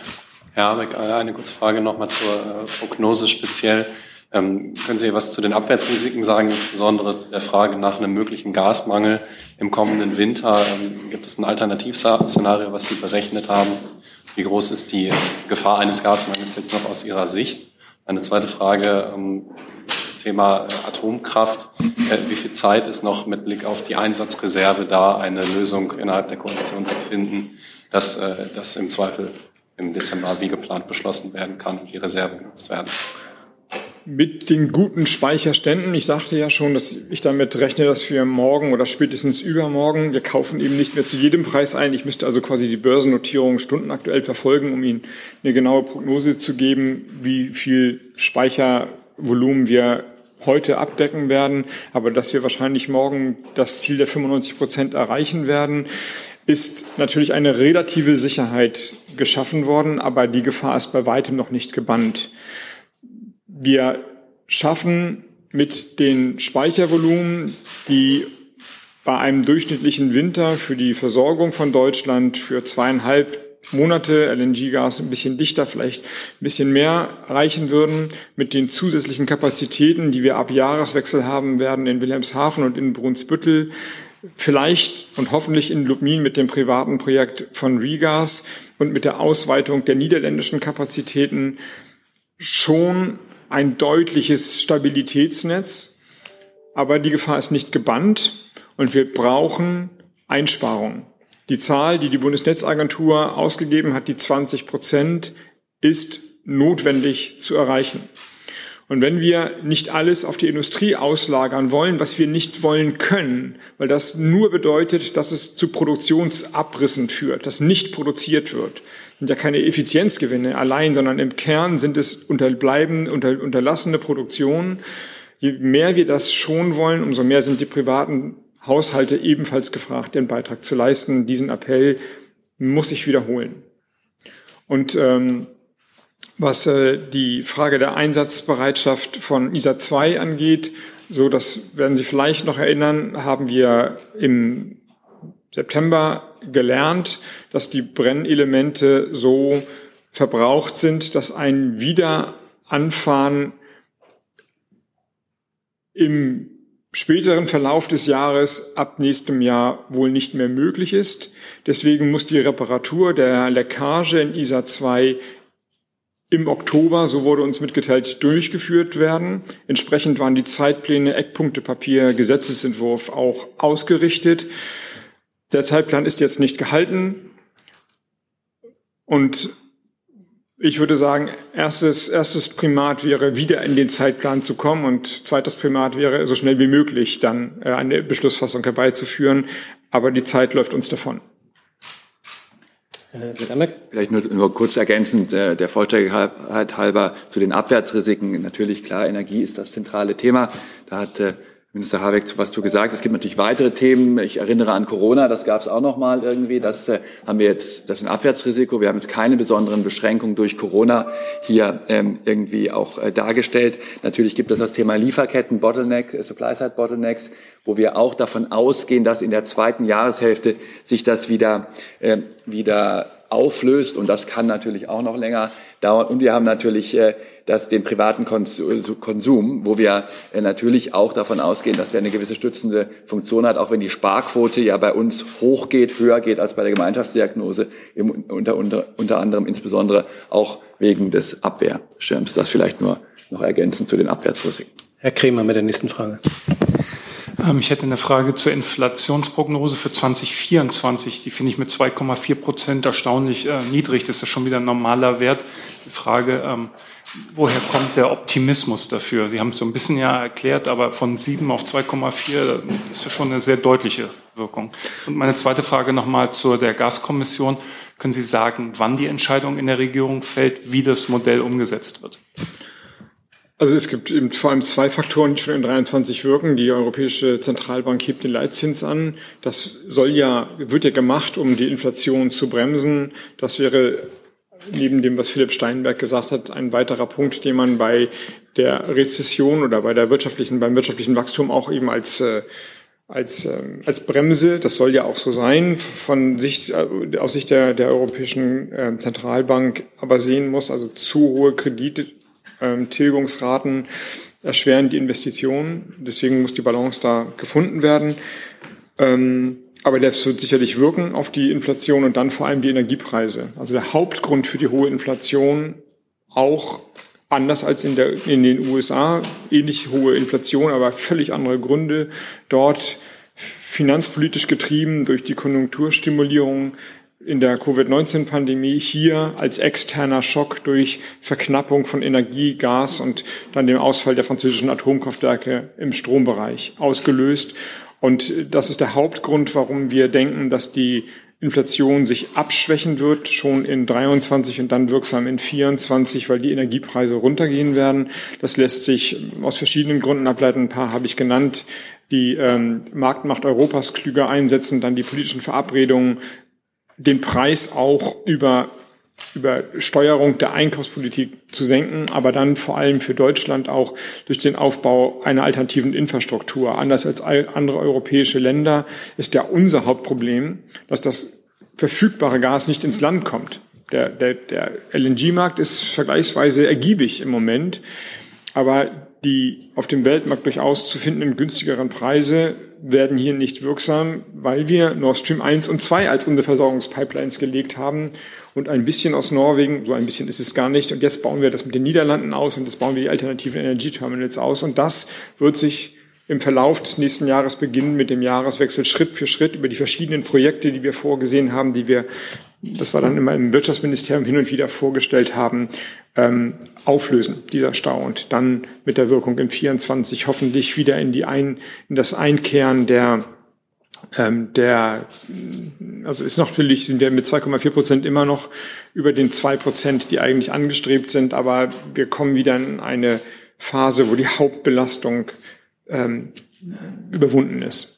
Äh, eine kurze Frage nochmal zur äh, Prognose speziell. Ähm, können Sie was zu den Abwärtsrisiken sagen, insbesondere zu der Frage nach einem möglichen Gasmangel im kommenden Winter? Ähm, gibt es ein Alternativszenario, was Sie berechnet haben? Wie groß ist die Gefahr eines Gasmangels jetzt noch aus Ihrer Sicht? Eine zweite Frage, ähm, Thema äh, Atomkraft. Wie viel Zeit ist noch mit Blick auf die Einsatzreserve da, eine Lösung innerhalb der Koalition zu finden, dass das im Zweifel im Dezember wie geplant beschlossen werden kann und die Reserven genutzt werden. Mit den guten Speicherständen, ich sagte ja schon, dass ich damit rechne, dass wir morgen oder spätestens übermorgen, wir kaufen eben nicht mehr zu jedem Preis ein. Ich müsste also quasi die Börsennotierung stundenaktuell verfolgen, um Ihnen eine genaue Prognose zu geben, wie viel Speichervolumen wir heute abdecken werden, aber dass wir wahrscheinlich morgen das Ziel der 95 Prozent erreichen werden ist natürlich eine relative Sicherheit geschaffen worden, aber die Gefahr ist bei weitem noch nicht gebannt. Wir schaffen mit den Speichervolumen, die bei einem durchschnittlichen Winter für die Versorgung von Deutschland für zweieinhalb Monate LNG-Gas ein bisschen dichter, vielleicht ein bisschen mehr reichen würden, mit den zusätzlichen Kapazitäten, die wir ab Jahreswechsel haben werden in Wilhelmshaven und in Brunsbüttel, vielleicht und hoffentlich in Lubmin mit dem privaten Projekt von Rigas und mit der Ausweitung der niederländischen Kapazitäten schon ein deutliches Stabilitätsnetz. Aber die Gefahr ist nicht gebannt und wir brauchen Einsparungen. Die Zahl, die die Bundesnetzagentur ausgegeben hat, die 20 Prozent, ist notwendig zu erreichen. Und wenn wir nicht alles auf die Industrie auslagern wollen, was wir nicht wollen können, weil das nur bedeutet, dass es zu Produktionsabrissen führt, dass nicht produziert wird, sind ja keine Effizienzgewinne allein, sondern im Kern sind es unterbleiben, unter, unterlassene Produktionen. Je mehr wir das schon wollen, umso mehr sind die privaten Haushalte ebenfalls gefragt, den Beitrag zu leisten. Diesen Appell muss ich wiederholen. Und ähm, was äh, die Frage der Einsatzbereitschaft von ISA 2 angeht, so das werden Sie vielleicht noch erinnern, haben wir im September gelernt, dass die Brennelemente so verbraucht sind, dass ein Wiederanfahren im späteren Verlauf des Jahres ab nächstem Jahr wohl nicht mehr möglich ist. Deswegen muss die Reparatur der Leckage in ISA 2 im Oktober, so wurde uns mitgeteilt, durchgeführt werden. Entsprechend waren die Zeitpläne, Eckpunktepapier, Gesetzesentwurf auch ausgerichtet. Der Zeitplan ist jetzt nicht gehalten Und ich würde sagen, erstes, erstes Primat wäre, wieder in den Zeitplan zu kommen und zweites Primat wäre, so schnell wie möglich dann äh, eine Beschlussfassung herbeizuführen. Aber die Zeit läuft uns davon. Vielleicht nur, nur kurz ergänzend, äh, der Vollständigkeit halber zu den Abwärtsrisiken. Natürlich, klar, Energie ist das zentrale Thema. Da hat äh, Minister Habeck was zu gesagt. Es gibt natürlich weitere Themen. Ich erinnere an Corona, das gab es auch noch mal irgendwie. Das äh, haben wir jetzt, das ist ein Abwärtsrisiko. Wir haben jetzt keine besonderen Beschränkungen durch Corona hier ähm, irgendwie auch äh, dargestellt. Natürlich gibt es das Thema Lieferketten, Bottleneck, äh, Supply-Side Bottlenecks, wo wir auch davon ausgehen, dass in der zweiten Jahreshälfte sich das wieder, äh, wieder auflöst. Und das kann natürlich auch noch länger dauern. Und wir haben natürlich äh, das, den privaten Konsum, wo wir äh, natürlich auch davon ausgehen, dass der eine gewisse stützende Funktion hat, auch wenn die Sparquote ja bei uns hochgeht, höher geht als bei der Gemeinschaftsdiagnose, unter, unter, unter anderem insbesondere auch wegen des Abwehrschirms. Das vielleicht nur noch ergänzend zu den Abwärtsrisiken. Herr Kremer mit der nächsten Frage. Ähm, ich hätte eine Frage zur Inflationsprognose für 2024. Die finde ich mit 2,4 Prozent erstaunlich äh, niedrig. Das ist ja schon wieder ein normaler Wert. Die Frage, ähm, woher kommt der Optimismus dafür? Sie haben es so ein bisschen ja erklärt, aber von 7 auf 2,4 ist ja schon eine sehr deutliche Wirkung. Und meine zweite Frage nochmal zur der Gaskommission. Können Sie sagen, wann die Entscheidung in der Regierung fällt, wie das Modell umgesetzt wird? Also es gibt eben vor allem zwei Faktoren, die schon in 23 wirken. Die Europäische Zentralbank hebt den Leitzins an. Das soll ja, wird ja gemacht, um die Inflation zu bremsen. Das wäre neben dem, was Philipp Steinberg gesagt hat, ein weiterer Punkt, den man bei der Rezession oder bei der wirtschaftlichen, beim wirtschaftlichen Wachstum auch eben als äh, als, äh, als Bremse, das soll ja auch so sein, von Sicht, äh, aus Sicht der, der Europäischen äh, Zentralbank aber sehen muss, also zu hohe Kredite, ähm, Tilgungsraten erschweren die Investitionen. Deswegen muss die Balance da gefunden werden. Ähm, aber das wird sicherlich wirken auf die Inflation und dann vor allem die Energiepreise. Also der Hauptgrund für die hohe Inflation auch anders als in, der, in den USA, ähnlich hohe Inflation, aber völlig andere Gründe. Dort finanzpolitisch getrieben durch die Konjunkturstimulierung in der Covid-19-Pandemie hier als externer Schock durch Verknappung von Energie, Gas und dann dem Ausfall der französischen Atomkraftwerke im Strombereich ausgelöst. Und das ist der Hauptgrund, warum wir denken, dass die Inflation sich abschwächen wird, schon in 23 und dann wirksam in 24, weil die Energiepreise runtergehen werden. Das lässt sich aus verschiedenen Gründen ableiten. Ein paar habe ich genannt. Die ähm, Marktmacht Europas klüger einsetzen, dann die politischen Verabredungen, den Preis auch über, über Steuerung der Einkaufspolitik zu senken, aber dann vor allem für Deutschland auch durch den Aufbau einer alternativen Infrastruktur. Anders als andere europäische Länder ist ja unser Hauptproblem, dass das verfügbare Gas nicht ins Land kommt. Der, der, der LNG-Markt ist vergleichsweise ergiebig im Moment, aber die auf dem Weltmarkt durchaus zu findenden günstigeren Preise werden hier nicht wirksam, weil wir Nord Stream 1 und 2 als unsere Versorgungspipelines gelegt haben und ein bisschen aus Norwegen, so ein bisschen ist es gar nicht. Und jetzt bauen wir das mit den Niederlanden aus und jetzt bauen wir die alternativen Energieterminals aus. Und das wird sich im Verlauf des nächsten Jahres beginnen mit dem Jahreswechsel Schritt für Schritt über die verschiedenen Projekte, die wir vorgesehen haben, die wir, das war dann immer im Wirtschaftsministerium hin und wieder vorgestellt haben, ähm, auflösen, dieser Stau. Und dann mit der Wirkung in 24 hoffentlich wieder in, die ein, in das Einkehren der, ähm, der, also ist natürlich, sind wir mit 2,4 Prozent immer noch über den zwei Prozent, die eigentlich angestrebt sind, aber wir kommen wieder in eine Phase, wo die Hauptbelastung ähm, überwunden ist.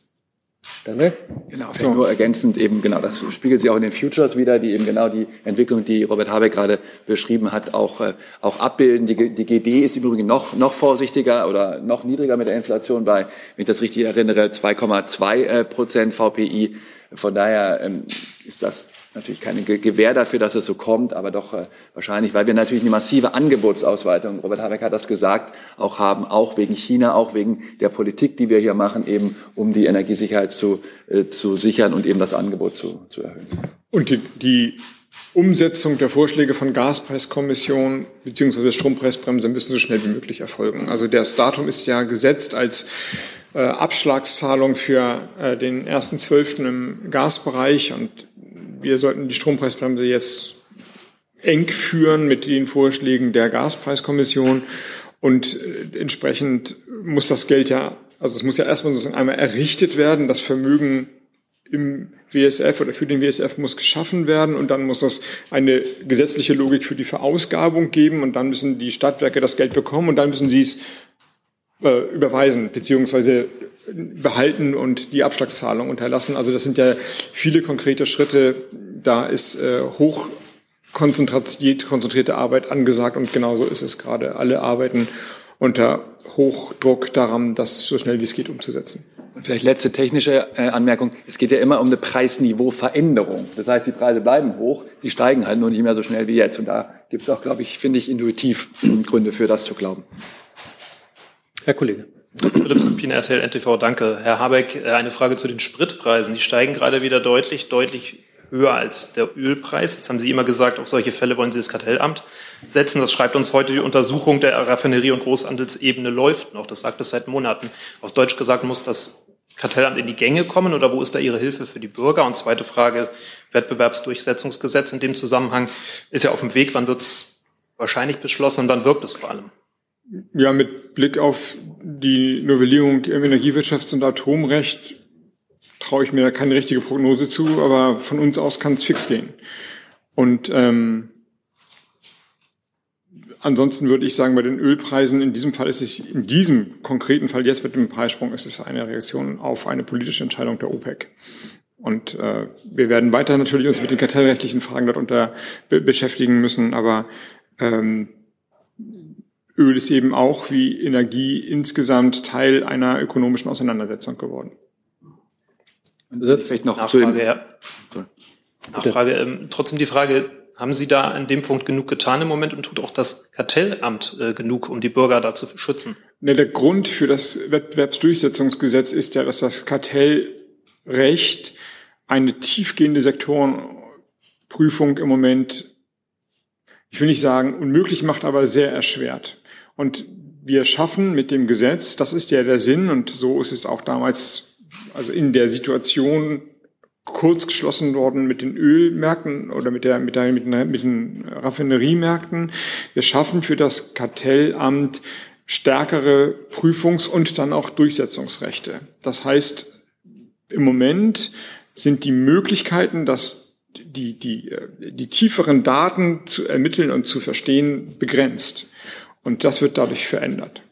Daniel? Genau, so. nur ergänzend eben, genau, das spiegelt sich auch in den Futures wieder, die eben genau die Entwicklung, die Robert Habeck gerade beschrieben hat, auch, äh, auch abbilden. Die, die GD ist übrigens noch, noch vorsichtiger oder noch niedriger mit der Inflation bei, wenn ich das richtig erinnere, 2,2 äh, Prozent VPI. Von daher ähm, ist das natürlich keine Gewähr dafür, dass es so kommt, aber doch äh, wahrscheinlich, weil wir natürlich eine massive Angebotsausweitung, Robert Habeck hat das gesagt, auch haben, auch wegen China, auch wegen der Politik, die wir hier machen, eben um die Energiesicherheit zu, äh, zu sichern und eben das Angebot zu, zu erhöhen. Und die, die Umsetzung der Vorschläge von Gaspreiskommission bzw. Strompreisbremse müssen so schnell wie möglich erfolgen. Also das Datum ist ja gesetzt als äh, Abschlagszahlung für äh, den ersten Zwölften im Gasbereich und wir sollten die Strompreisbremse jetzt eng führen mit den Vorschlägen der Gaspreiskommission. Und äh, entsprechend muss das Geld ja, also es muss ja erstmal sozusagen einmal errichtet werden, das Vermögen im WSF oder für den WSF muss geschaffen werden. Und dann muss es eine gesetzliche Logik für die Verausgabung geben. Und dann müssen die Stadtwerke das Geld bekommen. Und dann müssen sie es äh, überweisen beziehungsweise behalten und die Abschlagszahlung unterlassen. Also das sind ja viele konkrete Schritte. Da ist äh, hoch konzentriert, konzentrierte Arbeit angesagt und genauso ist es gerade. Alle arbeiten unter Hochdruck daran, das so schnell wie es geht umzusetzen. Und vielleicht letzte technische äh, Anmerkung. Es geht ja immer um eine Preisniveauveränderung. Das heißt, die Preise bleiben hoch, sie steigen halt nur nicht mehr so schnell wie jetzt. Und da gibt es auch, glaube ich, finde ich, intuitiv Gründe für das zu glauben. Herr Kollege. Philipp Skupin, RTL NTV, danke. Herr Habeck, äh, eine Frage zu den Spritpreisen. Die steigen gerade wieder deutlich, deutlich höher als der Ölpreis. Jetzt haben Sie immer gesagt, auf solche Fälle wollen Sie das Kartellamt setzen. Das schreibt uns heute die Untersuchung der Raffinerie- und Großhandelsebene läuft noch. Das sagt es seit Monaten. Auf Deutsch gesagt muss das Kartellamt in die Gänge kommen oder wo ist da Ihre Hilfe für die Bürger? Und zweite Frage, Wettbewerbsdurchsetzungsgesetz in dem Zusammenhang ist ja auf dem Weg. Wann wird es wahrscheinlich beschlossen und wann wirkt es vor allem? Ja, mit Blick auf die Novellierung im Energiewirtschafts- und Atomrecht traue ich mir keine richtige Prognose zu, aber von uns aus kann es fix gehen. Und ähm, ansonsten würde ich sagen, bei den Ölpreisen in diesem Fall ist es, in diesem konkreten Fall jetzt mit dem Preissprung, ist es eine Reaktion auf eine politische Entscheidung der OPEC. Und äh, wir werden weiter natürlich uns mit den kartellrechtlichen Fragen darunter be beschäftigen müssen, aber ähm, Öl ist eben auch wie Energie insgesamt Teil einer ökonomischen Auseinandersetzung geworden. Vielleicht noch Nachfrage, zu ja. Nachfrage, ähm, trotzdem die Frage, haben Sie da an dem Punkt genug getan im Moment und tut auch das Kartellamt äh, genug, um die Bürger da zu schützen? Ne, der Grund für das Wettbewerbsdurchsetzungsgesetz ist ja, dass das Kartellrecht eine tiefgehende Sektorenprüfung im Moment, ich will nicht sagen unmöglich macht, aber sehr erschwert. Und wir schaffen mit dem Gesetz, das ist ja der Sinn und so ist es auch damals, also in der Situation kurz geschlossen worden mit den Ölmärkten oder mit, der, mit, der, mit, den, mit den Raffineriemärkten. Wir schaffen für das Kartellamt stärkere Prüfungs- und dann auch Durchsetzungsrechte. Das heißt, im Moment sind die Möglichkeiten, dass die, die, die tieferen Daten zu ermitteln und zu verstehen begrenzt. Und das wird dadurch verändert.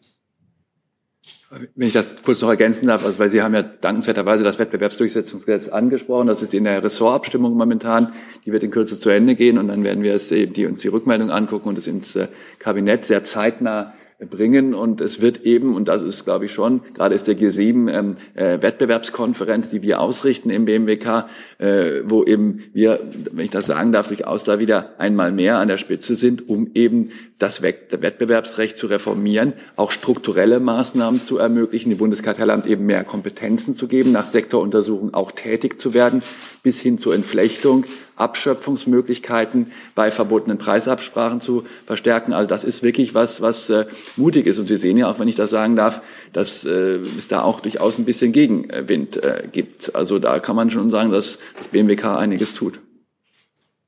Wenn ich das kurz noch ergänzen darf, also weil Sie haben ja dankenswerterweise das Wettbewerbsdurchsetzungsgesetz angesprochen. Das ist in der Ressortabstimmung momentan. Die wird in Kürze zu Ende gehen und dann werden wir es eben die uns die Rückmeldung angucken und es ins äh, Kabinett sehr zeitnah bringen. Und es wird eben, und das ist, glaube ich, schon, gerade ist der G7 ähm, äh, Wettbewerbskonferenz, die wir ausrichten im BMWK, äh, wo eben wir, wenn ich das sagen darf, durchaus da wieder einmal mehr an der Spitze sind, um eben das Wettbewerbsrecht zu reformieren, auch strukturelle Maßnahmen zu ermöglichen, dem Bundeskartellamt eben mehr Kompetenzen zu geben, nach Sektoruntersuchungen auch tätig zu werden, bis hin zur Entflechtung, Abschöpfungsmöglichkeiten bei verbotenen Preisabsprachen zu verstärken. Also das ist wirklich was, was äh, mutig ist. Und Sie sehen ja auch, wenn ich das sagen darf, dass äh, es da auch durchaus ein bisschen Gegenwind äh, gibt. Also da kann man schon sagen, dass das BMWK einiges tut.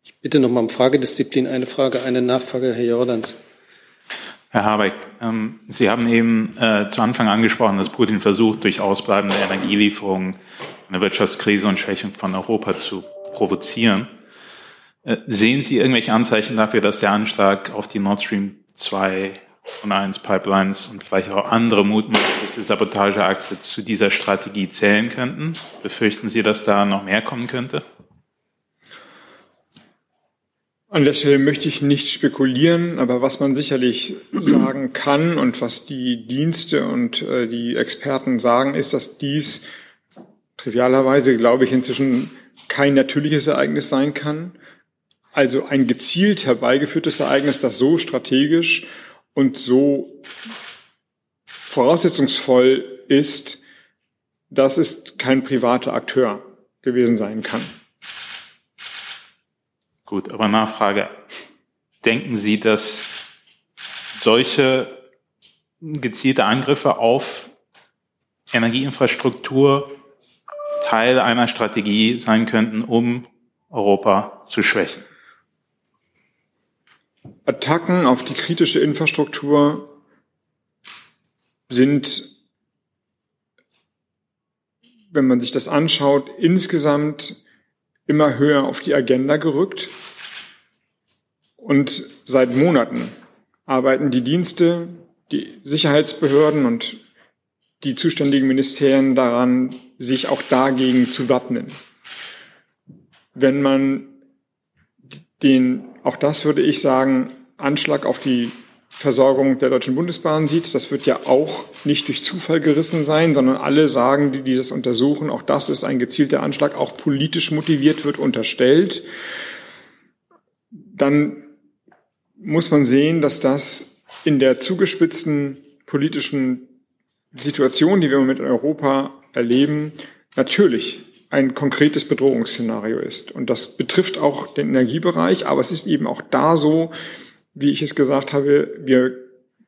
Ich bitte noch mal um Fragedisziplin. Eine Frage, eine Nachfrage, Herr Jordans. Herr Habeck, ähm, Sie haben eben äh, zu Anfang angesprochen, dass Putin versucht, durch ausbleibende Energielieferungen eine Wirtschaftskrise und Schwächung von Europa zu provozieren. Äh, sehen Sie irgendwelche Anzeichen dafür, dass der Anschlag auf die Nord Stream 2 und 1 Pipelines und vielleicht auch andere mutmaßliche Sabotageakte zu dieser Strategie zählen könnten? Befürchten Sie, dass da noch mehr kommen könnte? An der Stelle möchte ich nicht spekulieren, aber was man sicherlich sagen kann und was die Dienste und äh, die Experten sagen, ist, dass dies trivialerweise, glaube ich, inzwischen kein natürliches Ereignis sein kann. Also ein gezielt herbeigeführtes Ereignis, das so strategisch und so voraussetzungsvoll ist, dass es kein privater Akteur gewesen sein kann. Gut, aber Nachfrage. Denken Sie, dass solche gezielte Angriffe auf Energieinfrastruktur Teil einer Strategie sein könnten, um Europa zu schwächen? Attacken auf die kritische Infrastruktur sind, wenn man sich das anschaut, insgesamt immer höher auf die Agenda gerückt. Und seit Monaten arbeiten die Dienste, die Sicherheitsbehörden und die zuständigen Ministerien daran, sich auch dagegen zu wappnen. Wenn man den, auch das würde ich sagen, Anschlag auf die Versorgung der Deutschen Bundesbahn sieht, das wird ja auch nicht durch Zufall gerissen sein, sondern alle sagen, die dieses untersuchen, auch das ist ein gezielter Anschlag, auch politisch motiviert wird unterstellt. Dann muss man sehen, dass das in der zugespitzten politischen Situation, die wir in Europa erleben, natürlich ein konkretes Bedrohungsszenario ist. Und das betrifft auch den Energiebereich, aber es ist eben auch da so, wie ich es gesagt habe, wir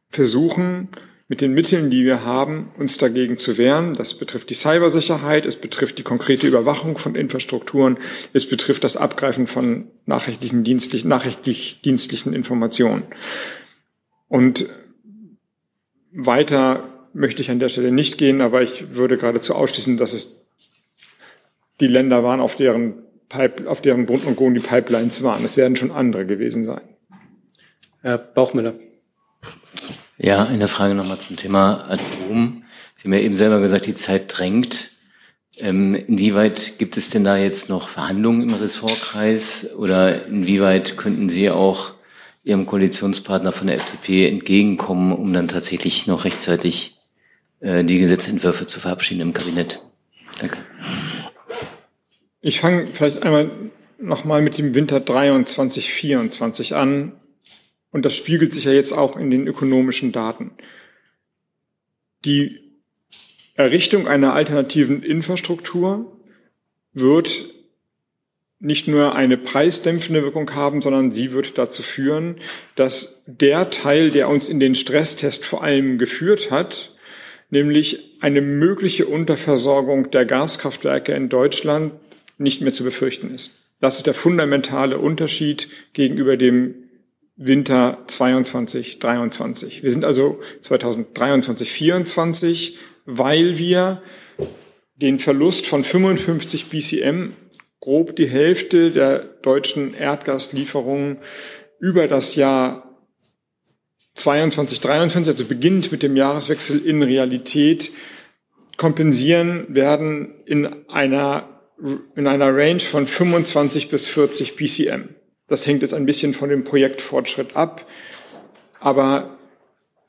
versuchen mit den Mitteln, die wir haben, uns dagegen zu wehren. Das betrifft die Cybersicherheit, es betrifft die konkrete Überwachung von Infrastrukturen, es betrifft das Abgreifen von nachrichtlichen dienstlichen, nachrichtlich dienstlichen Informationen. Und weiter möchte ich an der Stelle nicht gehen, aber ich würde geradezu ausschließen, dass es die Länder waren, auf deren, Pipe, auf deren Grund und Grund die Pipelines waren. Es werden schon andere gewesen sein. Herr Bauchmüller. Ja, eine Frage nochmal zum Thema Atom. Sie haben ja eben selber gesagt, die Zeit drängt. Ähm, inwieweit gibt es denn da jetzt noch Verhandlungen im Ressortkreis oder inwieweit könnten Sie auch Ihrem Koalitionspartner von der FDP entgegenkommen, um dann tatsächlich noch rechtzeitig die Gesetzentwürfe zu verabschieden im Kabinett? Danke. Ich fange vielleicht einmal nochmal mit dem Winter 23, 24 an. Und das spiegelt sich ja jetzt auch in den ökonomischen Daten. Die Errichtung einer alternativen Infrastruktur wird nicht nur eine preisdämpfende Wirkung haben, sondern sie wird dazu führen, dass der Teil, der uns in den Stresstest vor allem geführt hat, nämlich eine mögliche Unterversorgung der Gaskraftwerke in Deutschland, nicht mehr zu befürchten ist. Das ist der fundamentale Unterschied gegenüber dem Winter 22, 23. Wir sind also 2023, 24, weil wir den Verlust von 55 BCM, grob die Hälfte der deutschen Erdgaslieferungen über das Jahr 22, 23, also beginnt mit dem Jahreswechsel in Realität kompensieren werden in einer, in einer Range von 25 bis 40 BCM. Das hängt jetzt ein bisschen von dem Projektfortschritt ab. Aber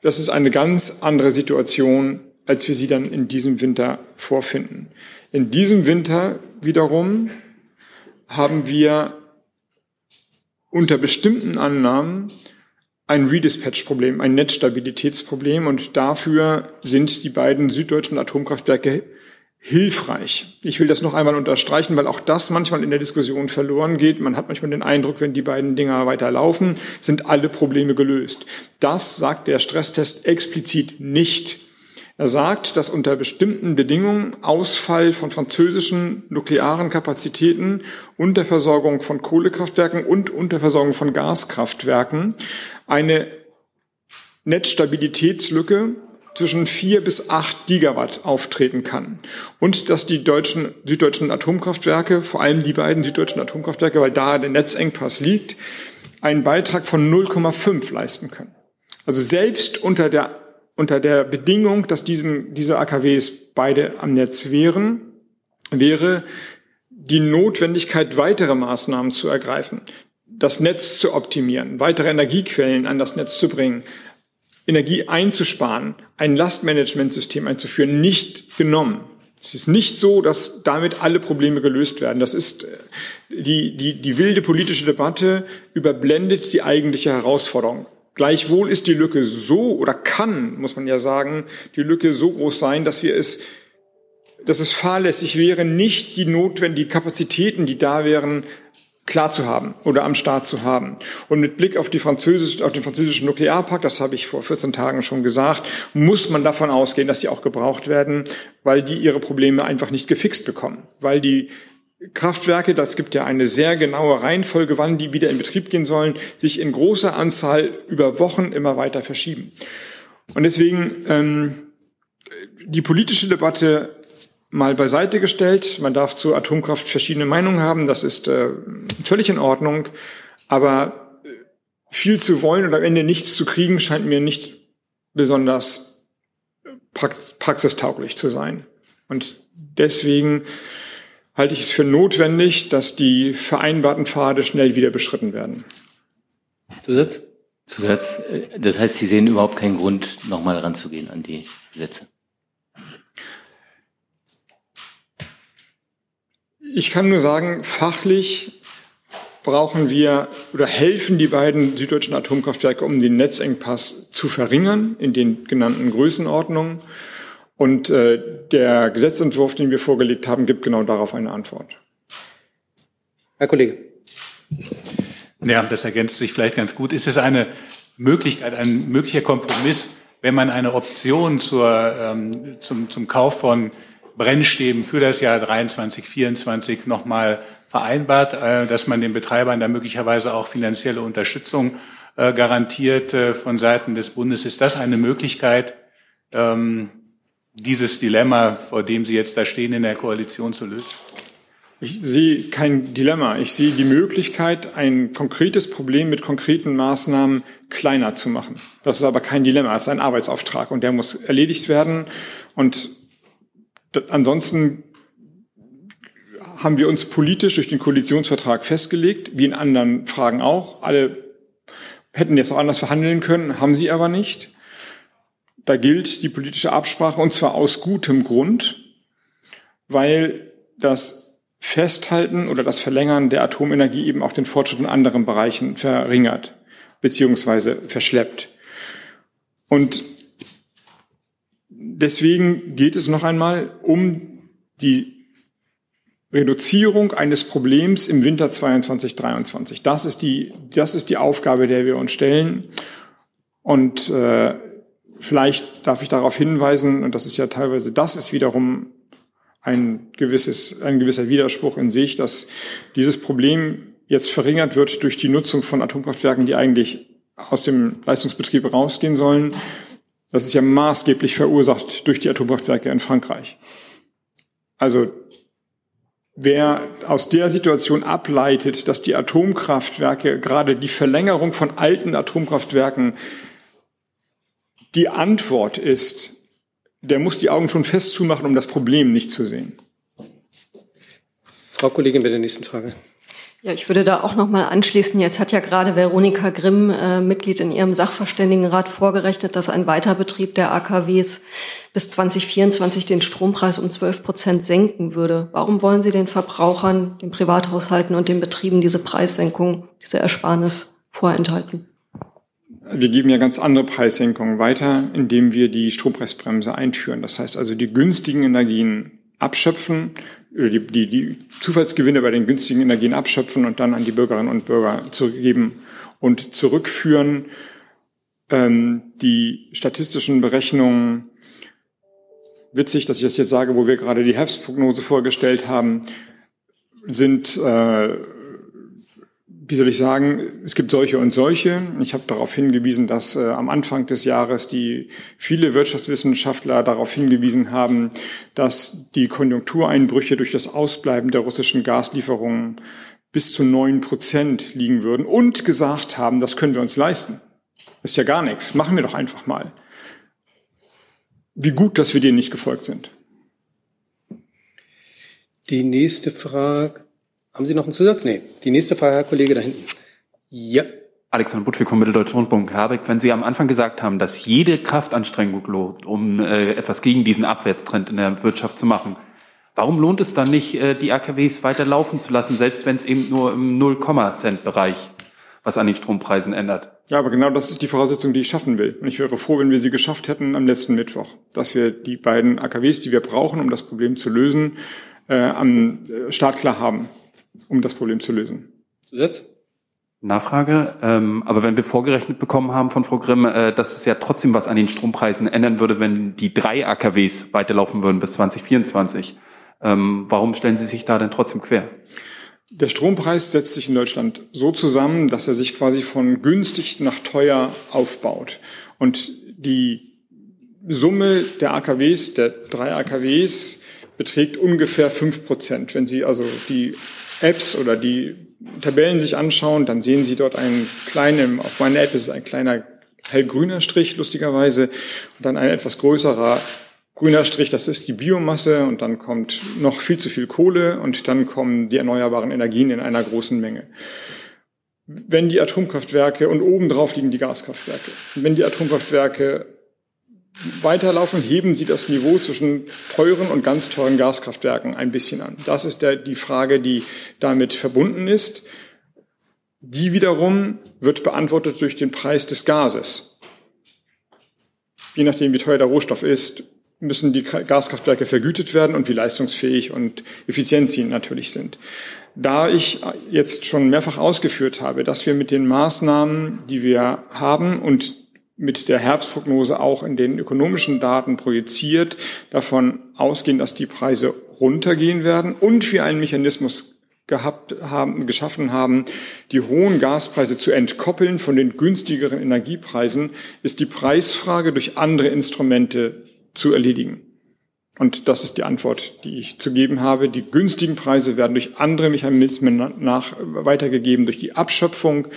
das ist eine ganz andere Situation, als wir sie dann in diesem Winter vorfinden. In diesem Winter wiederum haben wir unter bestimmten Annahmen ein Redispatch-Problem, ein Netzstabilitätsproblem und dafür sind die beiden süddeutschen Atomkraftwerke hilfreich. Ich will das noch einmal unterstreichen, weil auch das manchmal in der Diskussion verloren geht. Man hat manchmal den Eindruck, wenn die beiden Dinger weiterlaufen, sind alle Probleme gelöst. Das sagt der Stresstest explizit nicht. Er sagt, dass unter bestimmten Bedingungen Ausfall von französischen nuklearen Kapazitäten, Unterversorgung von Kohlekraftwerken und Unterversorgung von Gaskraftwerken eine Netzstabilitätslücke zwischen vier bis acht Gigawatt auftreten kann. Und dass die deutschen, süddeutschen Atomkraftwerke, vor allem die beiden süddeutschen Atomkraftwerke, weil da der Netzengpass liegt, einen Beitrag von 0,5 leisten können. Also selbst unter der, unter der Bedingung, dass diesen, diese AKWs beide am Netz wären, wäre die Notwendigkeit, weitere Maßnahmen zu ergreifen, das Netz zu optimieren, weitere Energiequellen an das Netz zu bringen, Energie einzusparen, ein Lastmanagementsystem einzuführen, nicht genommen. Es ist nicht so, dass damit alle Probleme gelöst werden. Das ist äh, die, die, die wilde politische Debatte überblendet die eigentliche Herausforderung. Gleichwohl ist die Lücke so oder kann, muss man ja sagen, die Lücke so groß sein, dass wir es, dass es fahrlässig wäre, nicht die notwendigen Kapazitäten, die da wären, klar zu haben oder am Start zu haben. Und mit Blick auf, die französisch, auf den französischen Nuklearpakt, das habe ich vor 14 Tagen schon gesagt, muss man davon ausgehen, dass sie auch gebraucht werden, weil die ihre Probleme einfach nicht gefixt bekommen, weil die Kraftwerke, das gibt ja eine sehr genaue Reihenfolge, wann die wieder in Betrieb gehen sollen, sich in großer Anzahl über Wochen immer weiter verschieben. Und deswegen ähm, die politische Debatte mal beiseite gestellt. Man darf zur Atomkraft verschiedene Meinungen haben, das ist äh, völlig in Ordnung. Aber viel zu wollen und am Ende nichts zu kriegen, scheint mir nicht besonders praxistauglich zu sein. Und deswegen halte ich es für notwendig, dass die vereinbarten Pfade schnell wieder beschritten werden. Zusatz? Zusatz. Das heißt, Sie sehen überhaupt keinen Grund, nochmal ranzugehen an die Gesetze. Ich kann nur sagen, fachlich brauchen wir oder helfen die beiden süddeutschen Atomkraftwerke, um den Netzengpass zu verringern in den genannten Größenordnungen. Und äh, der Gesetzentwurf, den wir vorgelegt haben, gibt genau darauf eine Antwort. Herr Kollege. Ja, das ergänzt sich vielleicht ganz gut. Ist es eine Möglichkeit, ein möglicher Kompromiss, wenn man eine Option zur, ähm, zum, zum Kauf von Brennstäben für das Jahr 23, 24 nochmal vereinbart, äh, dass man den Betreibern da möglicherweise auch finanzielle Unterstützung äh, garantiert äh, von Seiten des Bundes. Ist das eine Möglichkeit, ähm, dieses Dilemma, vor dem Sie jetzt da stehen, in der Koalition zu lösen? Ich sehe kein Dilemma. Ich sehe die Möglichkeit, ein konkretes Problem mit konkreten Maßnahmen kleiner zu machen. Das ist aber kein Dilemma, es ist ein Arbeitsauftrag und der muss erledigt werden. Und ansonsten haben wir uns politisch durch den Koalitionsvertrag festgelegt, wie in anderen Fragen auch. Alle hätten jetzt auch anders verhandeln können, haben sie aber nicht. Da gilt die politische Absprache und zwar aus gutem Grund, weil das Festhalten oder das Verlängern der Atomenergie eben auch den Fortschritt in anderen Bereichen verringert beziehungsweise verschleppt. Und deswegen geht es noch einmal um die Reduzierung eines Problems im Winter 22, 23. Das ist die, das ist die Aufgabe, der wir uns stellen. Und äh, Vielleicht darf ich darauf hinweisen, und das ist ja teilweise, das ist wiederum ein gewisses, ein gewisser Widerspruch in sich, dass dieses Problem jetzt verringert wird durch die Nutzung von Atomkraftwerken, die eigentlich aus dem Leistungsbetrieb rausgehen sollen. Das ist ja maßgeblich verursacht durch die Atomkraftwerke in Frankreich. Also wer aus der Situation ableitet, dass die Atomkraftwerke, gerade die Verlängerung von alten Atomkraftwerken die Antwort ist, der muss die Augen schon fest zumachen, um das Problem nicht zu sehen. Frau Kollegin bei der nächsten Frage. Ja, ich würde da auch noch mal anschließen. Jetzt hat ja gerade Veronika Grimm, äh, Mitglied in ihrem Sachverständigenrat, vorgerechnet, dass ein Weiterbetrieb der AKWs bis 2024 den Strompreis um 12 Prozent senken würde. Warum wollen Sie den Verbrauchern, den Privathaushalten und den Betrieben diese Preissenkung, diese Ersparnis vorenthalten? Wir geben ja ganz andere Preissenkungen weiter, indem wir die Strompreisbremse einführen. Das heißt also, die günstigen Energien abschöpfen, die, die, die Zufallsgewinne bei den günstigen Energien abschöpfen und dann an die Bürgerinnen und Bürger zurückgeben und zurückführen. Ähm, die statistischen Berechnungen, witzig, dass ich das jetzt sage, wo wir gerade die Herbstprognose vorgestellt haben, sind äh, wie soll ich sagen, es gibt solche und solche. Ich habe darauf hingewiesen, dass äh, am Anfang des Jahres die viele Wirtschaftswissenschaftler darauf hingewiesen haben, dass die Konjunktureinbrüche durch das Ausbleiben der russischen Gaslieferungen bis zu neun Prozent liegen würden und gesagt haben, das können wir uns leisten. Ist ja gar nichts. Machen wir doch einfach mal. Wie gut, dass wir denen nicht gefolgt sind. Die nächste Frage. Haben Sie noch einen Zusatz? Nee. Die nächste Frage, Herr Kollege, da hinten. Ja. Alexander Budwig vom Mitteldeutschen Rundfunk. Herr Habeck, wenn Sie am Anfang gesagt haben, dass jede Kraftanstrengung lohnt, um äh, etwas gegen diesen Abwärtstrend in der Wirtschaft zu machen, warum lohnt es dann nicht, äh, die AKWs weiter laufen zu lassen, selbst wenn es eben nur im 0-Cent-Bereich was an den Strompreisen ändert? Ja, aber genau das ist die Voraussetzung, die ich schaffen will. Und ich wäre froh, wenn wir sie geschafft hätten am letzten Mittwoch, dass wir die beiden AKWs, die wir brauchen, um das Problem zu lösen, äh, am äh, Start klar haben um das Problem zu lösen. Zusatz? Nachfrage. Ähm, aber wenn wir vorgerechnet bekommen haben von Frau Grimm, äh, dass es ja trotzdem was an den Strompreisen ändern würde, wenn die drei AKWs weiterlaufen würden bis 2024, Ähm, warum stellen Sie sich da denn trotzdem quer? Der Strompreis setzt sich in Deutschland so zusammen, dass er sich quasi von günstig nach teuer aufbaut. Und die Summe der AKWs, der drei AKWs, beträgt ungefähr fünf Prozent. Wenn Sie also die Apps oder die Tabellen sich anschauen, dann sehen Sie dort einen kleinen, auf meiner App ist es ein kleiner hellgrüner Strich, lustigerweise, und dann ein etwas größerer grüner Strich, das ist die Biomasse, und dann kommt noch viel zu viel Kohle, und dann kommen die erneuerbaren Energien in einer großen Menge. Wenn die Atomkraftwerke, und obendrauf liegen die Gaskraftwerke, wenn die Atomkraftwerke weiterlaufen, heben sie das Niveau zwischen teuren und ganz teuren Gaskraftwerken ein bisschen an. Das ist der, die Frage, die damit verbunden ist. Die wiederum wird beantwortet durch den Preis des Gases. Je nachdem, wie teuer der Rohstoff ist, müssen die Gaskraftwerke vergütet werden und wie leistungsfähig und effizient sie natürlich sind. Da ich jetzt schon mehrfach ausgeführt habe, dass wir mit den Maßnahmen, die wir haben und mit der Herbstprognose auch in den ökonomischen Daten projiziert, davon ausgehen, dass die Preise runtergehen werden und wir einen Mechanismus gehabt haben, geschaffen haben, die hohen Gaspreise zu entkoppeln von den günstigeren Energiepreisen, ist die Preisfrage durch andere Instrumente zu erledigen. Und das ist die Antwort, die ich zu geben habe. Die günstigen Preise werden durch andere Mechanismen nach, weitergegeben, durch die Abschöpfung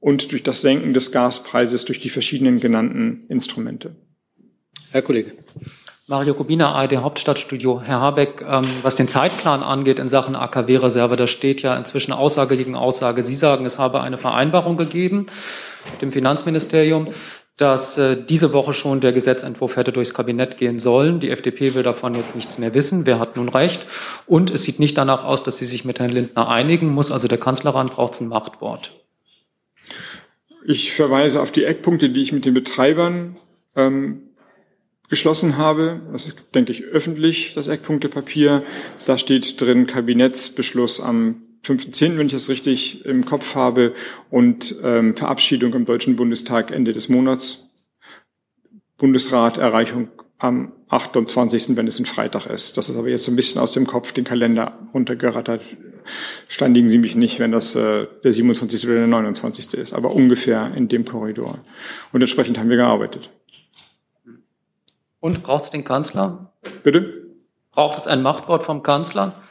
und durch das Senken des Gaspreises durch die verschiedenen genannten Instrumente. Herr Kollege. Mario Kubina, ARD Hauptstadtstudio. Herr Habeck, ähm, was den Zeitplan angeht in Sachen AKW-Reserve, da steht ja inzwischen Aussage gegen Aussage. Sie sagen, es habe eine Vereinbarung gegeben mit dem Finanzministerium, dass äh, diese Woche schon der Gesetzentwurf hätte durchs Kabinett gehen sollen. Die FDP will davon jetzt nichts mehr wissen. Wer hat nun recht? Und es sieht nicht danach aus, dass sie sich mit Herrn Lindner einigen muss. Also der Kanzlerrand braucht ein Machtwort. Ich verweise auf die Eckpunkte, die ich mit den Betreibern ähm, geschlossen habe. Das ist, denke ich, öffentlich, das Eckpunktepapier. Da steht drin Kabinettsbeschluss am 5.10., wenn ich das richtig im Kopf habe, und ähm, Verabschiedung im Deutschen Bundestag Ende des Monats. Bundesrat Erreichung am 28., wenn es ein Freitag ist. Das ist aber jetzt so ein bisschen aus dem Kopf den Kalender runtergerattert. Steindigen Sie mich nicht, wenn das äh, der 27. oder der 29. ist, aber ungefähr in dem Korridor. Und entsprechend haben wir gearbeitet. Und braucht es den Kanzler? Bitte? Braucht es ein Machtwort vom Kanzler?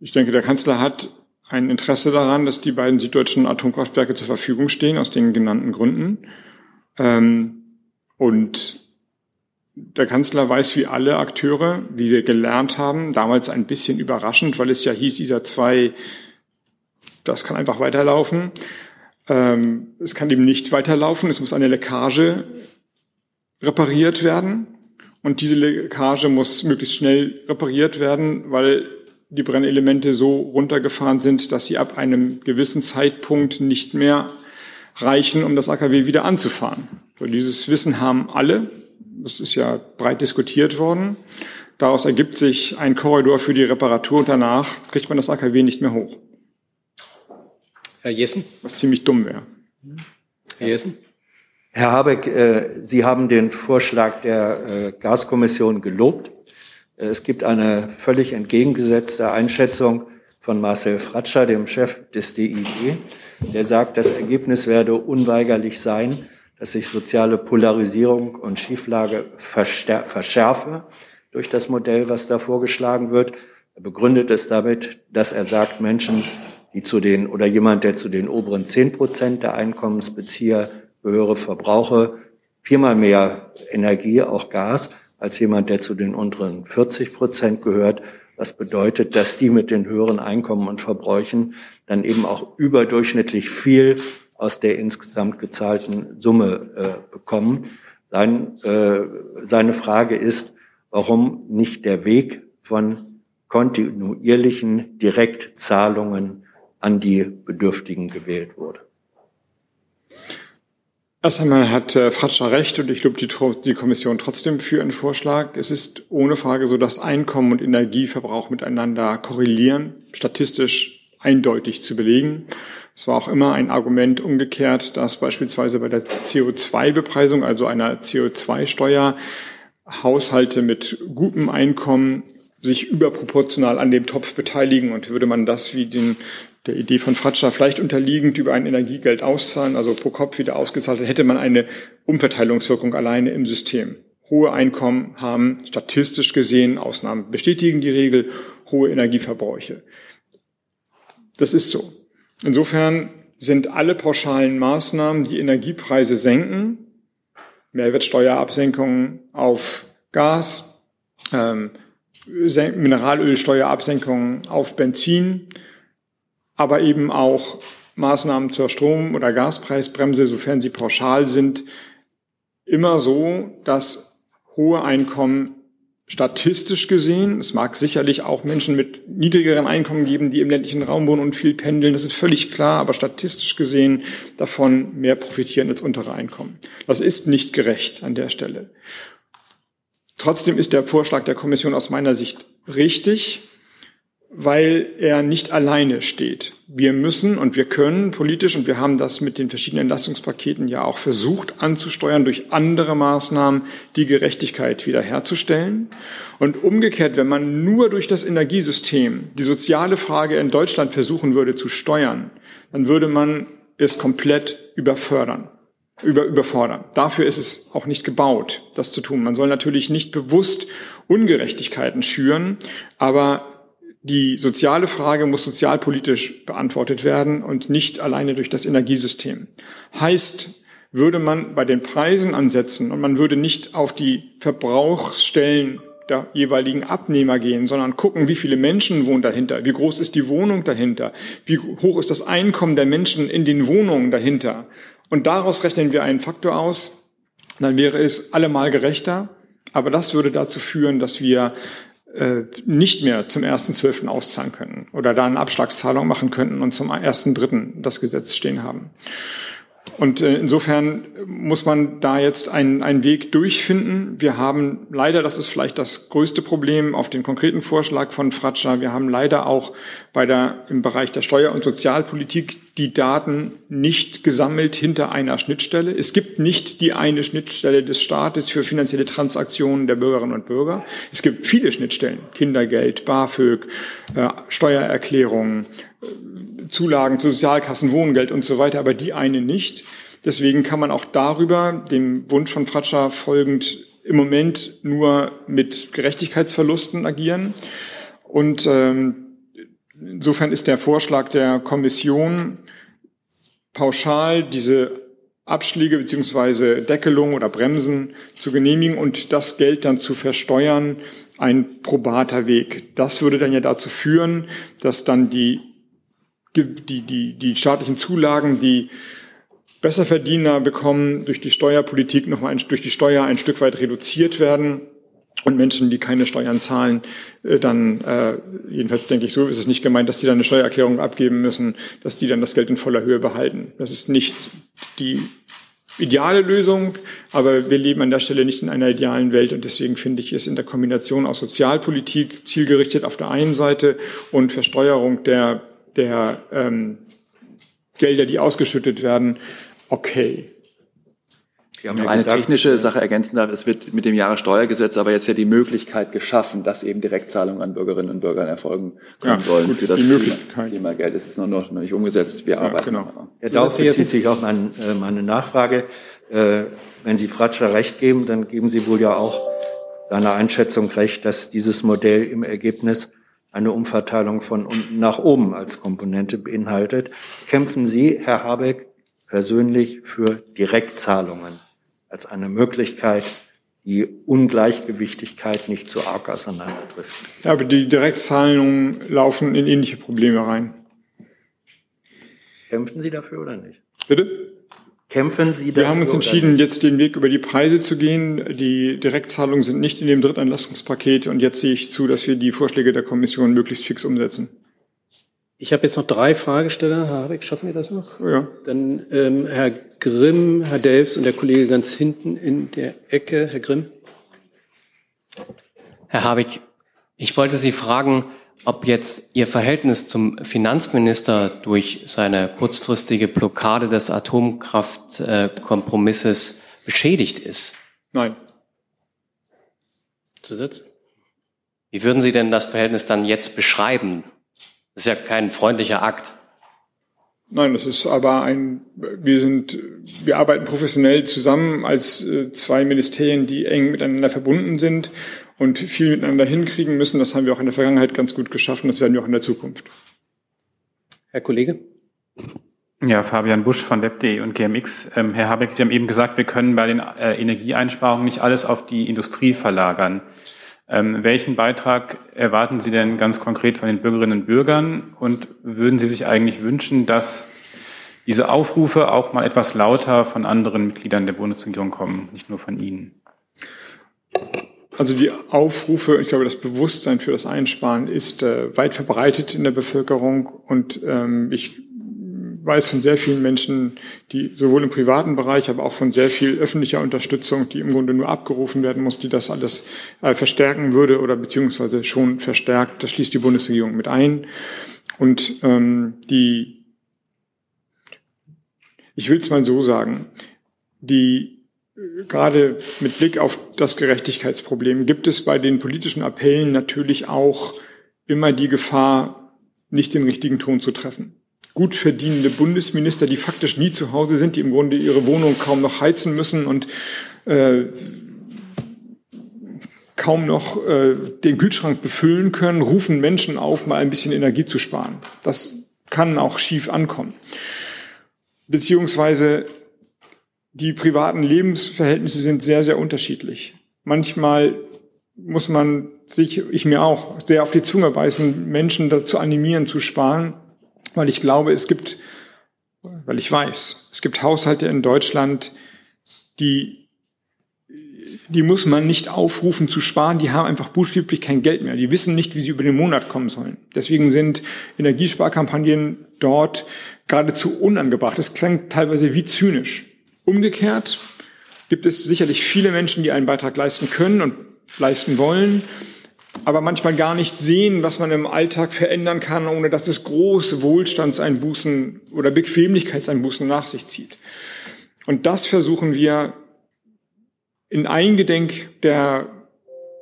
Ich denke, der Kanzler hat ein Interesse daran, dass die beiden süddeutschen Atomkraftwerke zur Verfügung stehen, aus den genannten Gründen. Ähm, und der Kanzler weiß wie alle Akteure, wie wir gelernt haben, damals ein bisschen überraschend, weil es ja hieß, dieser zwei, das kann einfach weiterlaufen. Ähm, es kann eben nicht weiterlaufen, es muss eine Leckage repariert werden. Und diese Leckage muss möglichst schnell repariert werden, weil die Brennelemente so runtergefahren sind, dass sie ab einem gewissen Zeitpunkt nicht mehr reichen, um das AKW wieder anzufahren. So, dieses Wissen haben alle. Das ist ja breit diskutiert worden. Daraus ergibt sich ein Korridor für die Reparatur und danach kriegt man das AKW nicht mehr hoch. Herr Jessen? Was ziemlich dumm wäre. Herr Jessen? Herr Habeck, äh, Sie haben den Vorschlag der äh, Gaskommission gelobt. Äh, es gibt eine völlig entgegengesetzte Einschätzung von Marcel Fratscher, dem Chef des DID, der sagt, das Ergebnis werde unweigerlich sein, dass sich soziale Polarisierung und Schieflage verschärfe durch das Modell, was da vorgeschlagen wird. Er begründet es damit, dass er sagt, Menschen, die zu den oder jemand, der zu den oberen zehn Prozent der Einkommensbezieher gehöre, verbrauche viermal mehr Energie, auch Gas, als jemand, der zu den unteren 40 Prozent gehört. Was bedeutet, dass die mit den höheren Einkommen und Verbräuchen dann eben auch überdurchschnittlich viel aus der insgesamt gezahlten Summe äh, bekommen. Sein, äh, seine Frage ist, warum nicht der Weg von kontinuierlichen Direktzahlungen an die Bedürftigen gewählt wurde. Erst einmal hat äh, Fratscher recht und ich lobe die, die, Kommission trotzdem für ihren Vorschlag. Es ist ohne Frage so, dass Einkommen und Energieverbrauch miteinander korrelieren, statistisch eindeutig zu belegen. Es war auch immer ein Argument umgekehrt, dass beispielsweise bei der CO2-Bepreisung, also einer CO2-Steuer, Haushalte mit gutem Einkommen sich überproportional an dem Topf beteiligen und würde man das wie den, der Idee von Fratscher vielleicht unterliegend über ein Energiegeld auszahlen, also pro Kopf wieder ausgezahlt, hätte man eine Umverteilungswirkung alleine im System. Hohe Einkommen haben statistisch gesehen, Ausnahmen bestätigen die Regel, hohe Energieverbräuche. Das ist so. Insofern sind alle pauschalen Maßnahmen, die Energiepreise senken, Mehrwertsteuerabsenkungen auf Gas, ähm, Mineralölsteuerabsenkungen auf Benzin, aber eben auch Maßnahmen zur Strom- oder Gaspreisbremse, sofern sie pauschal sind, immer so, dass hohe Einkommen statistisch gesehen, es mag sicherlich auch Menschen mit niedrigeren Einkommen geben, die im ländlichen Raum wohnen und viel pendeln, das ist völlig klar, aber statistisch gesehen davon mehr profitieren als untere Einkommen. Das ist nicht gerecht an der Stelle. Trotzdem ist der Vorschlag der Kommission aus meiner Sicht richtig weil er nicht alleine steht. Wir müssen und wir können politisch, und wir haben das mit den verschiedenen Entlastungspaketen ja auch versucht anzusteuern, durch andere Maßnahmen die Gerechtigkeit wiederherzustellen. Und umgekehrt, wenn man nur durch das Energiesystem die soziale Frage in Deutschland versuchen würde zu steuern, dann würde man es komplett überfördern über, überfordern. Dafür ist es auch nicht gebaut, das zu tun. Man soll natürlich nicht bewusst Ungerechtigkeiten schüren, aber die soziale Frage muss sozialpolitisch beantwortet werden und nicht alleine durch das Energiesystem. Heißt, würde man bei den Preisen ansetzen und man würde nicht auf die Verbrauchsstellen der jeweiligen Abnehmer gehen, sondern gucken, wie viele Menschen wohnen dahinter, wie groß ist die Wohnung dahinter, wie hoch ist das Einkommen der Menschen in den Wohnungen dahinter. Und daraus rechnen wir einen Faktor aus, dann wäre es allemal gerechter. Aber das würde dazu führen, dass wir nicht mehr zum 1.12. auszahlen können oder da eine Abschlagszahlung machen könnten und zum 1.3. das Gesetz stehen haben. Und äh, insofern muss man da jetzt einen, einen Weg durchfinden. Wir haben leider, das ist vielleicht das größte Problem auf den konkreten Vorschlag von Fratscher, wir haben leider auch bei der, im Bereich der Steuer- und Sozialpolitik die Daten nicht gesammelt hinter einer Schnittstelle. Es gibt nicht die eine Schnittstelle des Staates für finanzielle Transaktionen der Bürgerinnen und Bürger. Es gibt viele Schnittstellen, Kindergeld, BAföG, äh, Steuererklärungen, Zulagen zu Sozialkassen, Wohngeld und so weiter, aber die eine nicht. Deswegen kann man auch darüber, dem Wunsch von Fratscher folgend, im Moment nur mit Gerechtigkeitsverlusten agieren. Und ähm, insofern ist der Vorschlag der Kommission, pauschal diese Abschläge beziehungsweise Deckelung oder Bremsen zu genehmigen und das Geld dann zu versteuern, ein probater Weg. Das würde dann ja dazu führen, dass dann die die, die, die staatlichen Zulagen, die Besserverdiener bekommen, durch die Steuerpolitik nochmal durch die Steuer ein Stück weit reduziert werden. Und Menschen, die keine Steuern zahlen, äh, dann, äh, jedenfalls denke ich so, ist es nicht gemeint, dass die dann eine Steuererklärung abgeben müssen, dass die dann das Geld in voller Höhe behalten. Das ist nicht die ideale Lösung, aber wir leben an der Stelle nicht in einer idealen Welt und deswegen finde ich es in der Kombination aus Sozialpolitik zielgerichtet auf der einen Seite und Versteuerung der der ähm, Gelder, die ausgeschüttet werden, okay. Wir haben ja eine gesagt, technische Sache ergänzen darf. Es wird mit dem Jahressteuergesetz aber jetzt ja die Möglichkeit geschaffen, dass eben Direktzahlungen an Bürgerinnen und Bürger erfolgen können ja, sollen gut, für das Thema, Geld. Das ist noch, noch nicht umgesetzt. Wir ja, arbeiten. Genau. Ja, darauf bezieht sich auch mein, äh, meine Nachfrage. Äh, wenn Sie Fratscher recht geben, dann geben Sie wohl ja auch seiner Einschätzung recht, dass dieses Modell im Ergebnis eine Umverteilung von unten nach oben als Komponente beinhaltet. Kämpfen Sie, Herr Habeck, persönlich für Direktzahlungen als eine Möglichkeit, die Ungleichgewichtigkeit nicht zu arg auseinandertrifft? Ja, aber die Direktzahlungen laufen in ähnliche Probleme rein. Kämpfen Sie dafür oder nicht? Bitte? Kämpfen Sie Wir haben uns entschieden, jetzt den Weg über die Preise zu gehen. Die Direktzahlungen sind nicht in dem Drittanlassungspaket und jetzt sehe ich zu, dass wir die Vorschläge der Kommission möglichst fix umsetzen. Ich habe jetzt noch drei Fragesteller. Herr Habeck, schaffen wir das noch? Ja. Dann ähm, Herr Grimm, Herr Delfs und der Kollege ganz hinten in der Ecke. Herr Grimm. Herr Habeck, ich wollte Sie fragen, ob jetzt Ihr Verhältnis zum Finanzminister durch seine kurzfristige Blockade des Atomkraftkompromisses beschädigt ist. Nein. Zusatz? Wie würden Sie denn das Verhältnis dann jetzt beschreiben? Das ist ja kein freundlicher Akt. Nein, das ist aber ein, wir sind, wir arbeiten professionell zusammen als äh, zwei Ministerien, die eng miteinander verbunden sind und viel miteinander hinkriegen müssen. Das haben wir auch in der Vergangenheit ganz gut geschafft und das werden wir auch in der Zukunft. Herr Kollege? Ja, Fabian Busch von web.de und GMX. Ähm, Herr Habeck, Sie haben eben gesagt, wir können bei den äh, Energieeinsparungen nicht alles auf die Industrie verlagern. Ähm, welchen Beitrag erwarten Sie denn ganz konkret von den Bürgerinnen und Bürgern? Und würden Sie sich eigentlich wünschen, dass diese Aufrufe auch mal etwas lauter von anderen Mitgliedern der Bundesregierung kommen, nicht nur von Ihnen? Also die Aufrufe, ich glaube, das Bewusstsein für das Einsparen ist äh, weit verbreitet in der Bevölkerung und ähm, ich weiß von sehr vielen Menschen, die sowohl im privaten Bereich, aber auch von sehr viel öffentlicher Unterstützung, die im Grunde nur abgerufen werden muss, die das alles äh, verstärken würde oder beziehungsweise schon verstärkt. Das schließt die Bundesregierung mit ein. Und ähm, die, ich will es mal so sagen, die gerade mit Blick auf das Gerechtigkeitsproblem gibt es bei den politischen Appellen natürlich auch immer die Gefahr, nicht den richtigen Ton zu treffen gut verdienende Bundesminister, die faktisch nie zu Hause sind, die im Grunde ihre Wohnung kaum noch heizen müssen und äh, kaum noch äh, den Kühlschrank befüllen können, rufen Menschen auf, mal ein bisschen Energie zu sparen. Das kann auch schief ankommen. Beziehungsweise die privaten Lebensverhältnisse sind sehr, sehr unterschiedlich. Manchmal muss man sich, ich mir auch, sehr auf die Zunge beißen, Menschen dazu animieren zu sparen weil ich glaube, es gibt, weil ich weiß, es gibt Haushalte in Deutschland, die, die muss man nicht aufrufen zu sparen, die haben einfach buchstäblich kein Geld mehr. Die wissen nicht, wie sie über den Monat kommen sollen. Deswegen sind Energiesparkampagnen dort geradezu unangebracht. Das klingt teilweise wie zynisch. Umgekehrt gibt es sicherlich viele Menschen, die einen Beitrag leisten können und leisten wollen aber manchmal gar nicht sehen, was man im Alltag verändern kann, ohne dass es große Wohlstandseinbußen oder Bequemlichkeitseinbußen nach sich zieht. Und das versuchen wir in Eingedenk der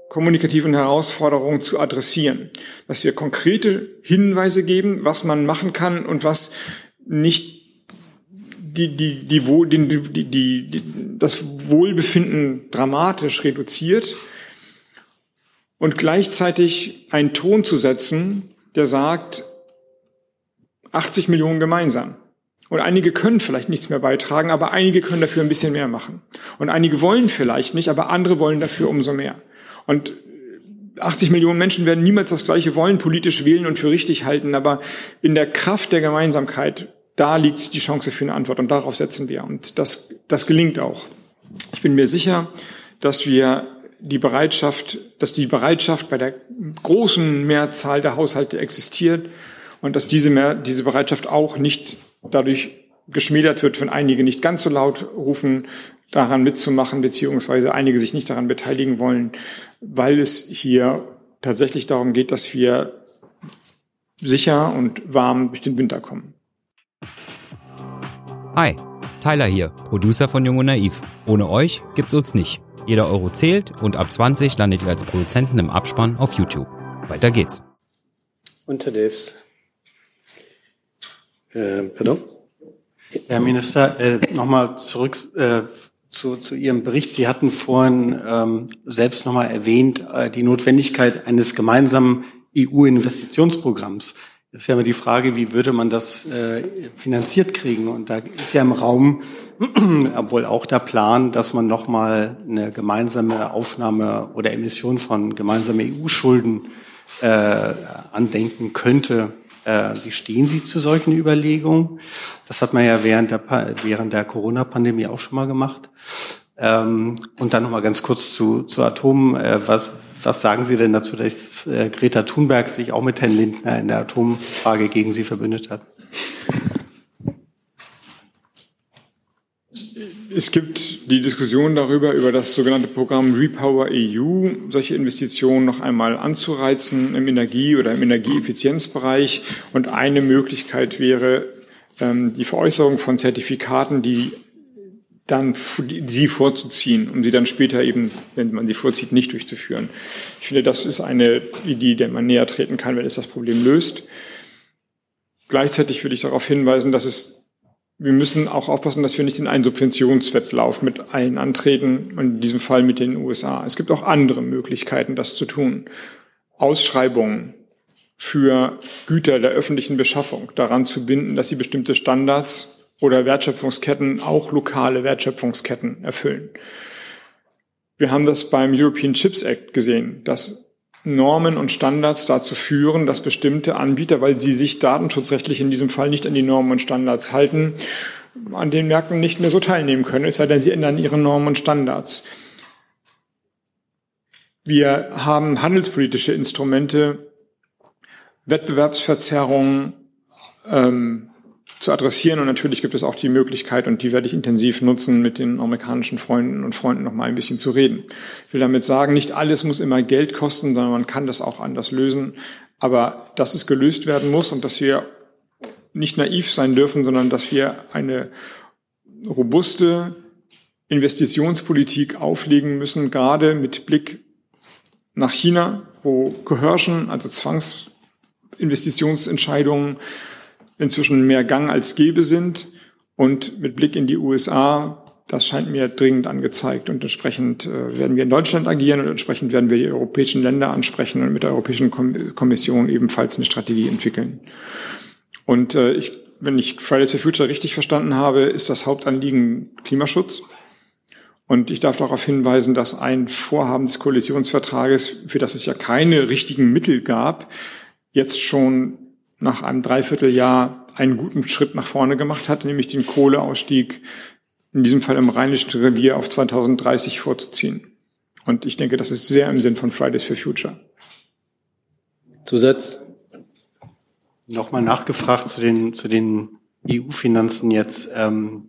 kommunikativen Herausforderungen zu adressieren, dass wir konkrete Hinweise geben, was man machen kann und was nicht die, die, die, die, die, die, das Wohlbefinden dramatisch reduziert, und gleichzeitig einen Ton zu setzen, der sagt, 80 Millionen gemeinsam. Und einige können vielleicht nichts mehr beitragen, aber einige können dafür ein bisschen mehr machen. Und einige wollen vielleicht nicht, aber andere wollen dafür umso mehr. Und 80 Millionen Menschen werden niemals das Gleiche wollen, politisch wählen und für richtig halten, aber in der Kraft der Gemeinsamkeit, da liegt die Chance für eine Antwort und darauf setzen wir. Und das, das gelingt auch. Ich bin mir sicher, dass wir die Bereitschaft, dass die Bereitschaft bei der großen Mehrzahl der Haushalte existiert und dass diese, mehr, diese Bereitschaft auch nicht dadurch geschmälert wird, wenn einige nicht ganz so laut rufen, daran mitzumachen, beziehungsweise einige sich nicht daran beteiligen wollen, weil es hier tatsächlich darum geht, dass wir sicher und warm durch den Winter kommen. Hi, Tyler hier, Producer von Jung und Naiv. Ohne euch gibt's uns nicht. Jeder Euro zählt und ab 20 landet ihr als Produzenten im Abspann auf YouTube. Weiter geht's. Delfs. Äh, pardon? Herr Minister, äh, nochmal zurück äh, zu, zu Ihrem Bericht. Sie hatten vorhin ähm, selbst nochmal erwähnt, äh, die Notwendigkeit eines gemeinsamen EU-Investitionsprogramms. Das ist ja immer die Frage, wie würde man das äh, finanziert kriegen? Und da ist ja im Raum obwohl auch der Plan, dass man nochmal eine gemeinsame Aufnahme oder Emission von gemeinsamen EU-Schulden äh, andenken könnte. Äh, wie stehen Sie zu solchen Überlegungen? Das hat man ja während der, während der Corona-Pandemie auch schon mal gemacht. Ähm, und dann nochmal ganz kurz zu, zu Atom. Äh, was sagen Sie denn dazu, dass äh, Greta Thunberg sich auch mit Herrn Lindner in der Atomfrage gegen Sie verbündet hat? Es gibt die Diskussion darüber, über das sogenannte Programm Repower EU, solche Investitionen noch einmal anzureizen im Energie- oder im Energieeffizienzbereich. Und eine Möglichkeit wäre ähm, die Veräußerung von Zertifikaten, die dann sie vorzuziehen, um sie dann später eben, wenn man sie vorzieht, nicht durchzuführen. Ich finde, das ist eine Idee, der man näher treten kann, wenn es das Problem löst. Gleichzeitig würde ich darauf hinweisen, dass es, wir müssen auch aufpassen, dass wir nicht in einen Subventionswettlauf mit allen antreten, in diesem Fall mit den USA. Es gibt auch andere Möglichkeiten, das zu tun. Ausschreibungen für Güter der öffentlichen Beschaffung daran zu binden, dass sie bestimmte Standards oder Wertschöpfungsketten auch lokale Wertschöpfungsketten erfüllen. Wir haben das beim European Chips Act gesehen, dass Normen und Standards dazu führen, dass bestimmte Anbieter, weil sie sich datenschutzrechtlich in diesem Fall nicht an die Normen und Standards halten, an den Märkten nicht mehr so teilnehmen können, es sei denn, sie ändern ihre Normen und Standards. Wir haben handelspolitische Instrumente, Wettbewerbsverzerrungen ähm, zu adressieren. Und natürlich gibt es auch die Möglichkeit, und die werde ich intensiv nutzen, mit den amerikanischen Freunden und Freunden noch mal ein bisschen zu reden. Ich will damit sagen, nicht alles muss immer Geld kosten, sondern man kann das auch anders lösen. Aber dass es gelöst werden muss und dass wir nicht naiv sein dürfen, sondern dass wir eine robuste Investitionspolitik auflegen müssen, gerade mit Blick nach China, wo Coercion, also Zwangsinvestitionsentscheidungen, inzwischen mehr Gang als Gäbe sind. Und mit Blick in die USA, das scheint mir dringend angezeigt. Und entsprechend äh, werden wir in Deutschland agieren und entsprechend werden wir die europäischen Länder ansprechen und mit der Europäischen Kommission ebenfalls eine Strategie entwickeln. Und äh, ich, wenn ich Fridays for Future richtig verstanden habe, ist das Hauptanliegen Klimaschutz. Und ich darf darauf hinweisen, dass ein Vorhaben des Koalitionsvertrages, für das es ja keine richtigen Mittel gab, jetzt schon nach einem Dreivierteljahr einen guten Schritt nach vorne gemacht hat, nämlich den Kohleausstieg in diesem Fall im Rheinischen Revier auf 2030 vorzuziehen. Und ich denke, das ist sehr im Sinn von Fridays for Future. Zusatz? Nochmal nachgefragt zu den, zu den EU-Finanzen jetzt. Ähm,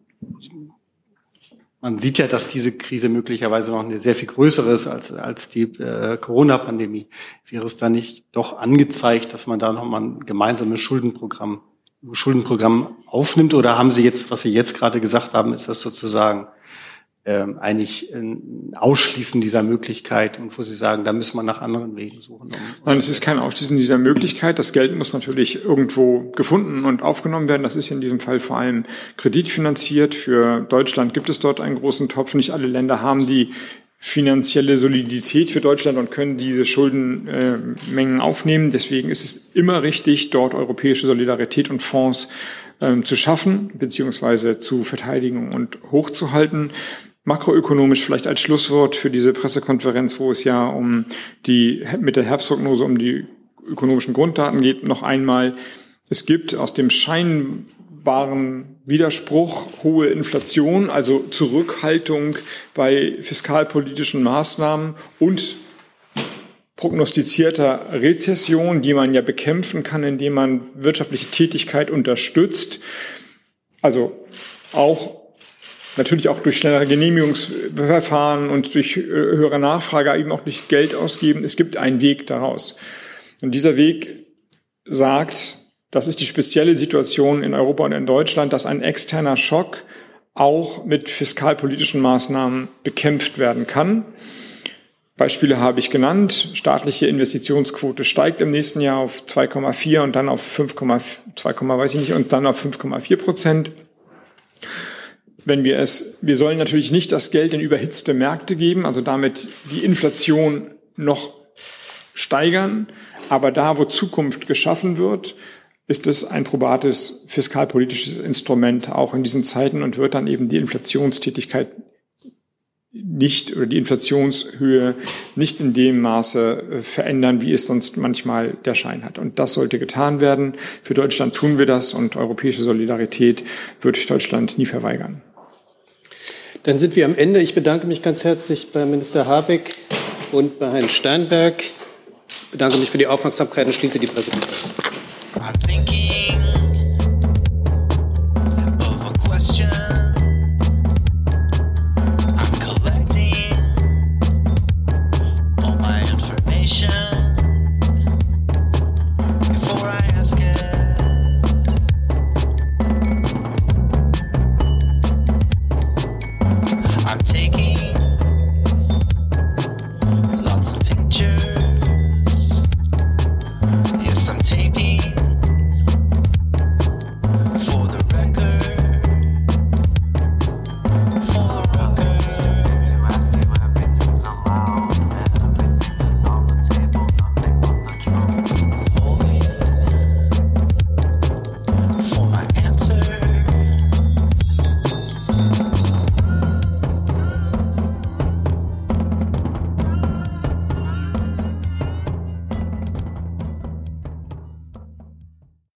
man sieht ja, dass diese Krise möglicherweise noch eine sehr viel größere ist als, als die äh, Corona-Pandemie. Wäre es da nicht doch angezeigt, dass man da nochmal ein gemeinsames Schuldenprogramm, Schuldenprogramm aufnimmt? Oder haben Sie jetzt, was Sie jetzt gerade gesagt haben, ist das sozusagen eigentlich ein Ausschließen dieser Möglichkeit und wo Sie sagen, da müssen wir nach anderen Wegen suchen. Um Nein, es ist kein Ausschließen dieser Möglichkeit. Das Geld muss natürlich irgendwo gefunden und aufgenommen werden. Das ist in diesem Fall vor allem kreditfinanziert. Für Deutschland gibt es dort einen großen Topf. Nicht alle Länder haben die finanzielle Solidität für Deutschland und können diese Schuldenmengen äh, aufnehmen. Deswegen ist es immer richtig, dort europäische Solidarität und Fonds ähm, zu schaffen, beziehungsweise zu verteidigen und hochzuhalten makroökonomisch vielleicht als Schlusswort für diese Pressekonferenz, wo es ja um die, mit der Herbstprognose um die ökonomischen Grunddaten geht, noch einmal. Es gibt aus dem scheinbaren Widerspruch hohe Inflation, also Zurückhaltung bei fiskalpolitischen Maßnahmen und prognostizierter Rezession, die man ja bekämpfen kann, indem man wirtschaftliche Tätigkeit unterstützt. Also auch natürlich auch durch schnellere Genehmigungsverfahren und durch äh, höhere Nachfrage, eben auch durch Geld ausgeben. Es gibt einen Weg daraus. Und dieser Weg sagt, das ist die spezielle Situation in Europa und in Deutschland, dass ein externer Schock auch mit fiskalpolitischen Maßnahmen bekämpft werden kann. Beispiele habe ich genannt. Staatliche Investitionsquote steigt im nächsten Jahr auf 2,4 und dann auf 5,2, weiß ich nicht, und dann auf 5,4 Prozent wenn wir es, wir sollen natürlich nicht das Geld in überhitzte Märkte geben, also damit die Inflation noch steigern. Aber da, wo Zukunft geschaffen wird, ist es ein probates fiskalpolitisches Instrument auch in diesen Zeiten und wird dann eben die Inflationstätigkeit nicht oder die Inflationshöhe nicht in dem Maße äh, verändern, wie es sonst manchmal der Schein hat. Und das sollte getan werden. Für Deutschland tun wir das und europäische Solidarität wird Deutschland nie verweigern. Dann sind wir am Ende. Ich bedanke mich ganz herzlich bei Minister Habeck und bei Herrn Steinberg. Ich bedanke mich für die Aufmerksamkeit und schließe die Pressekonferenz.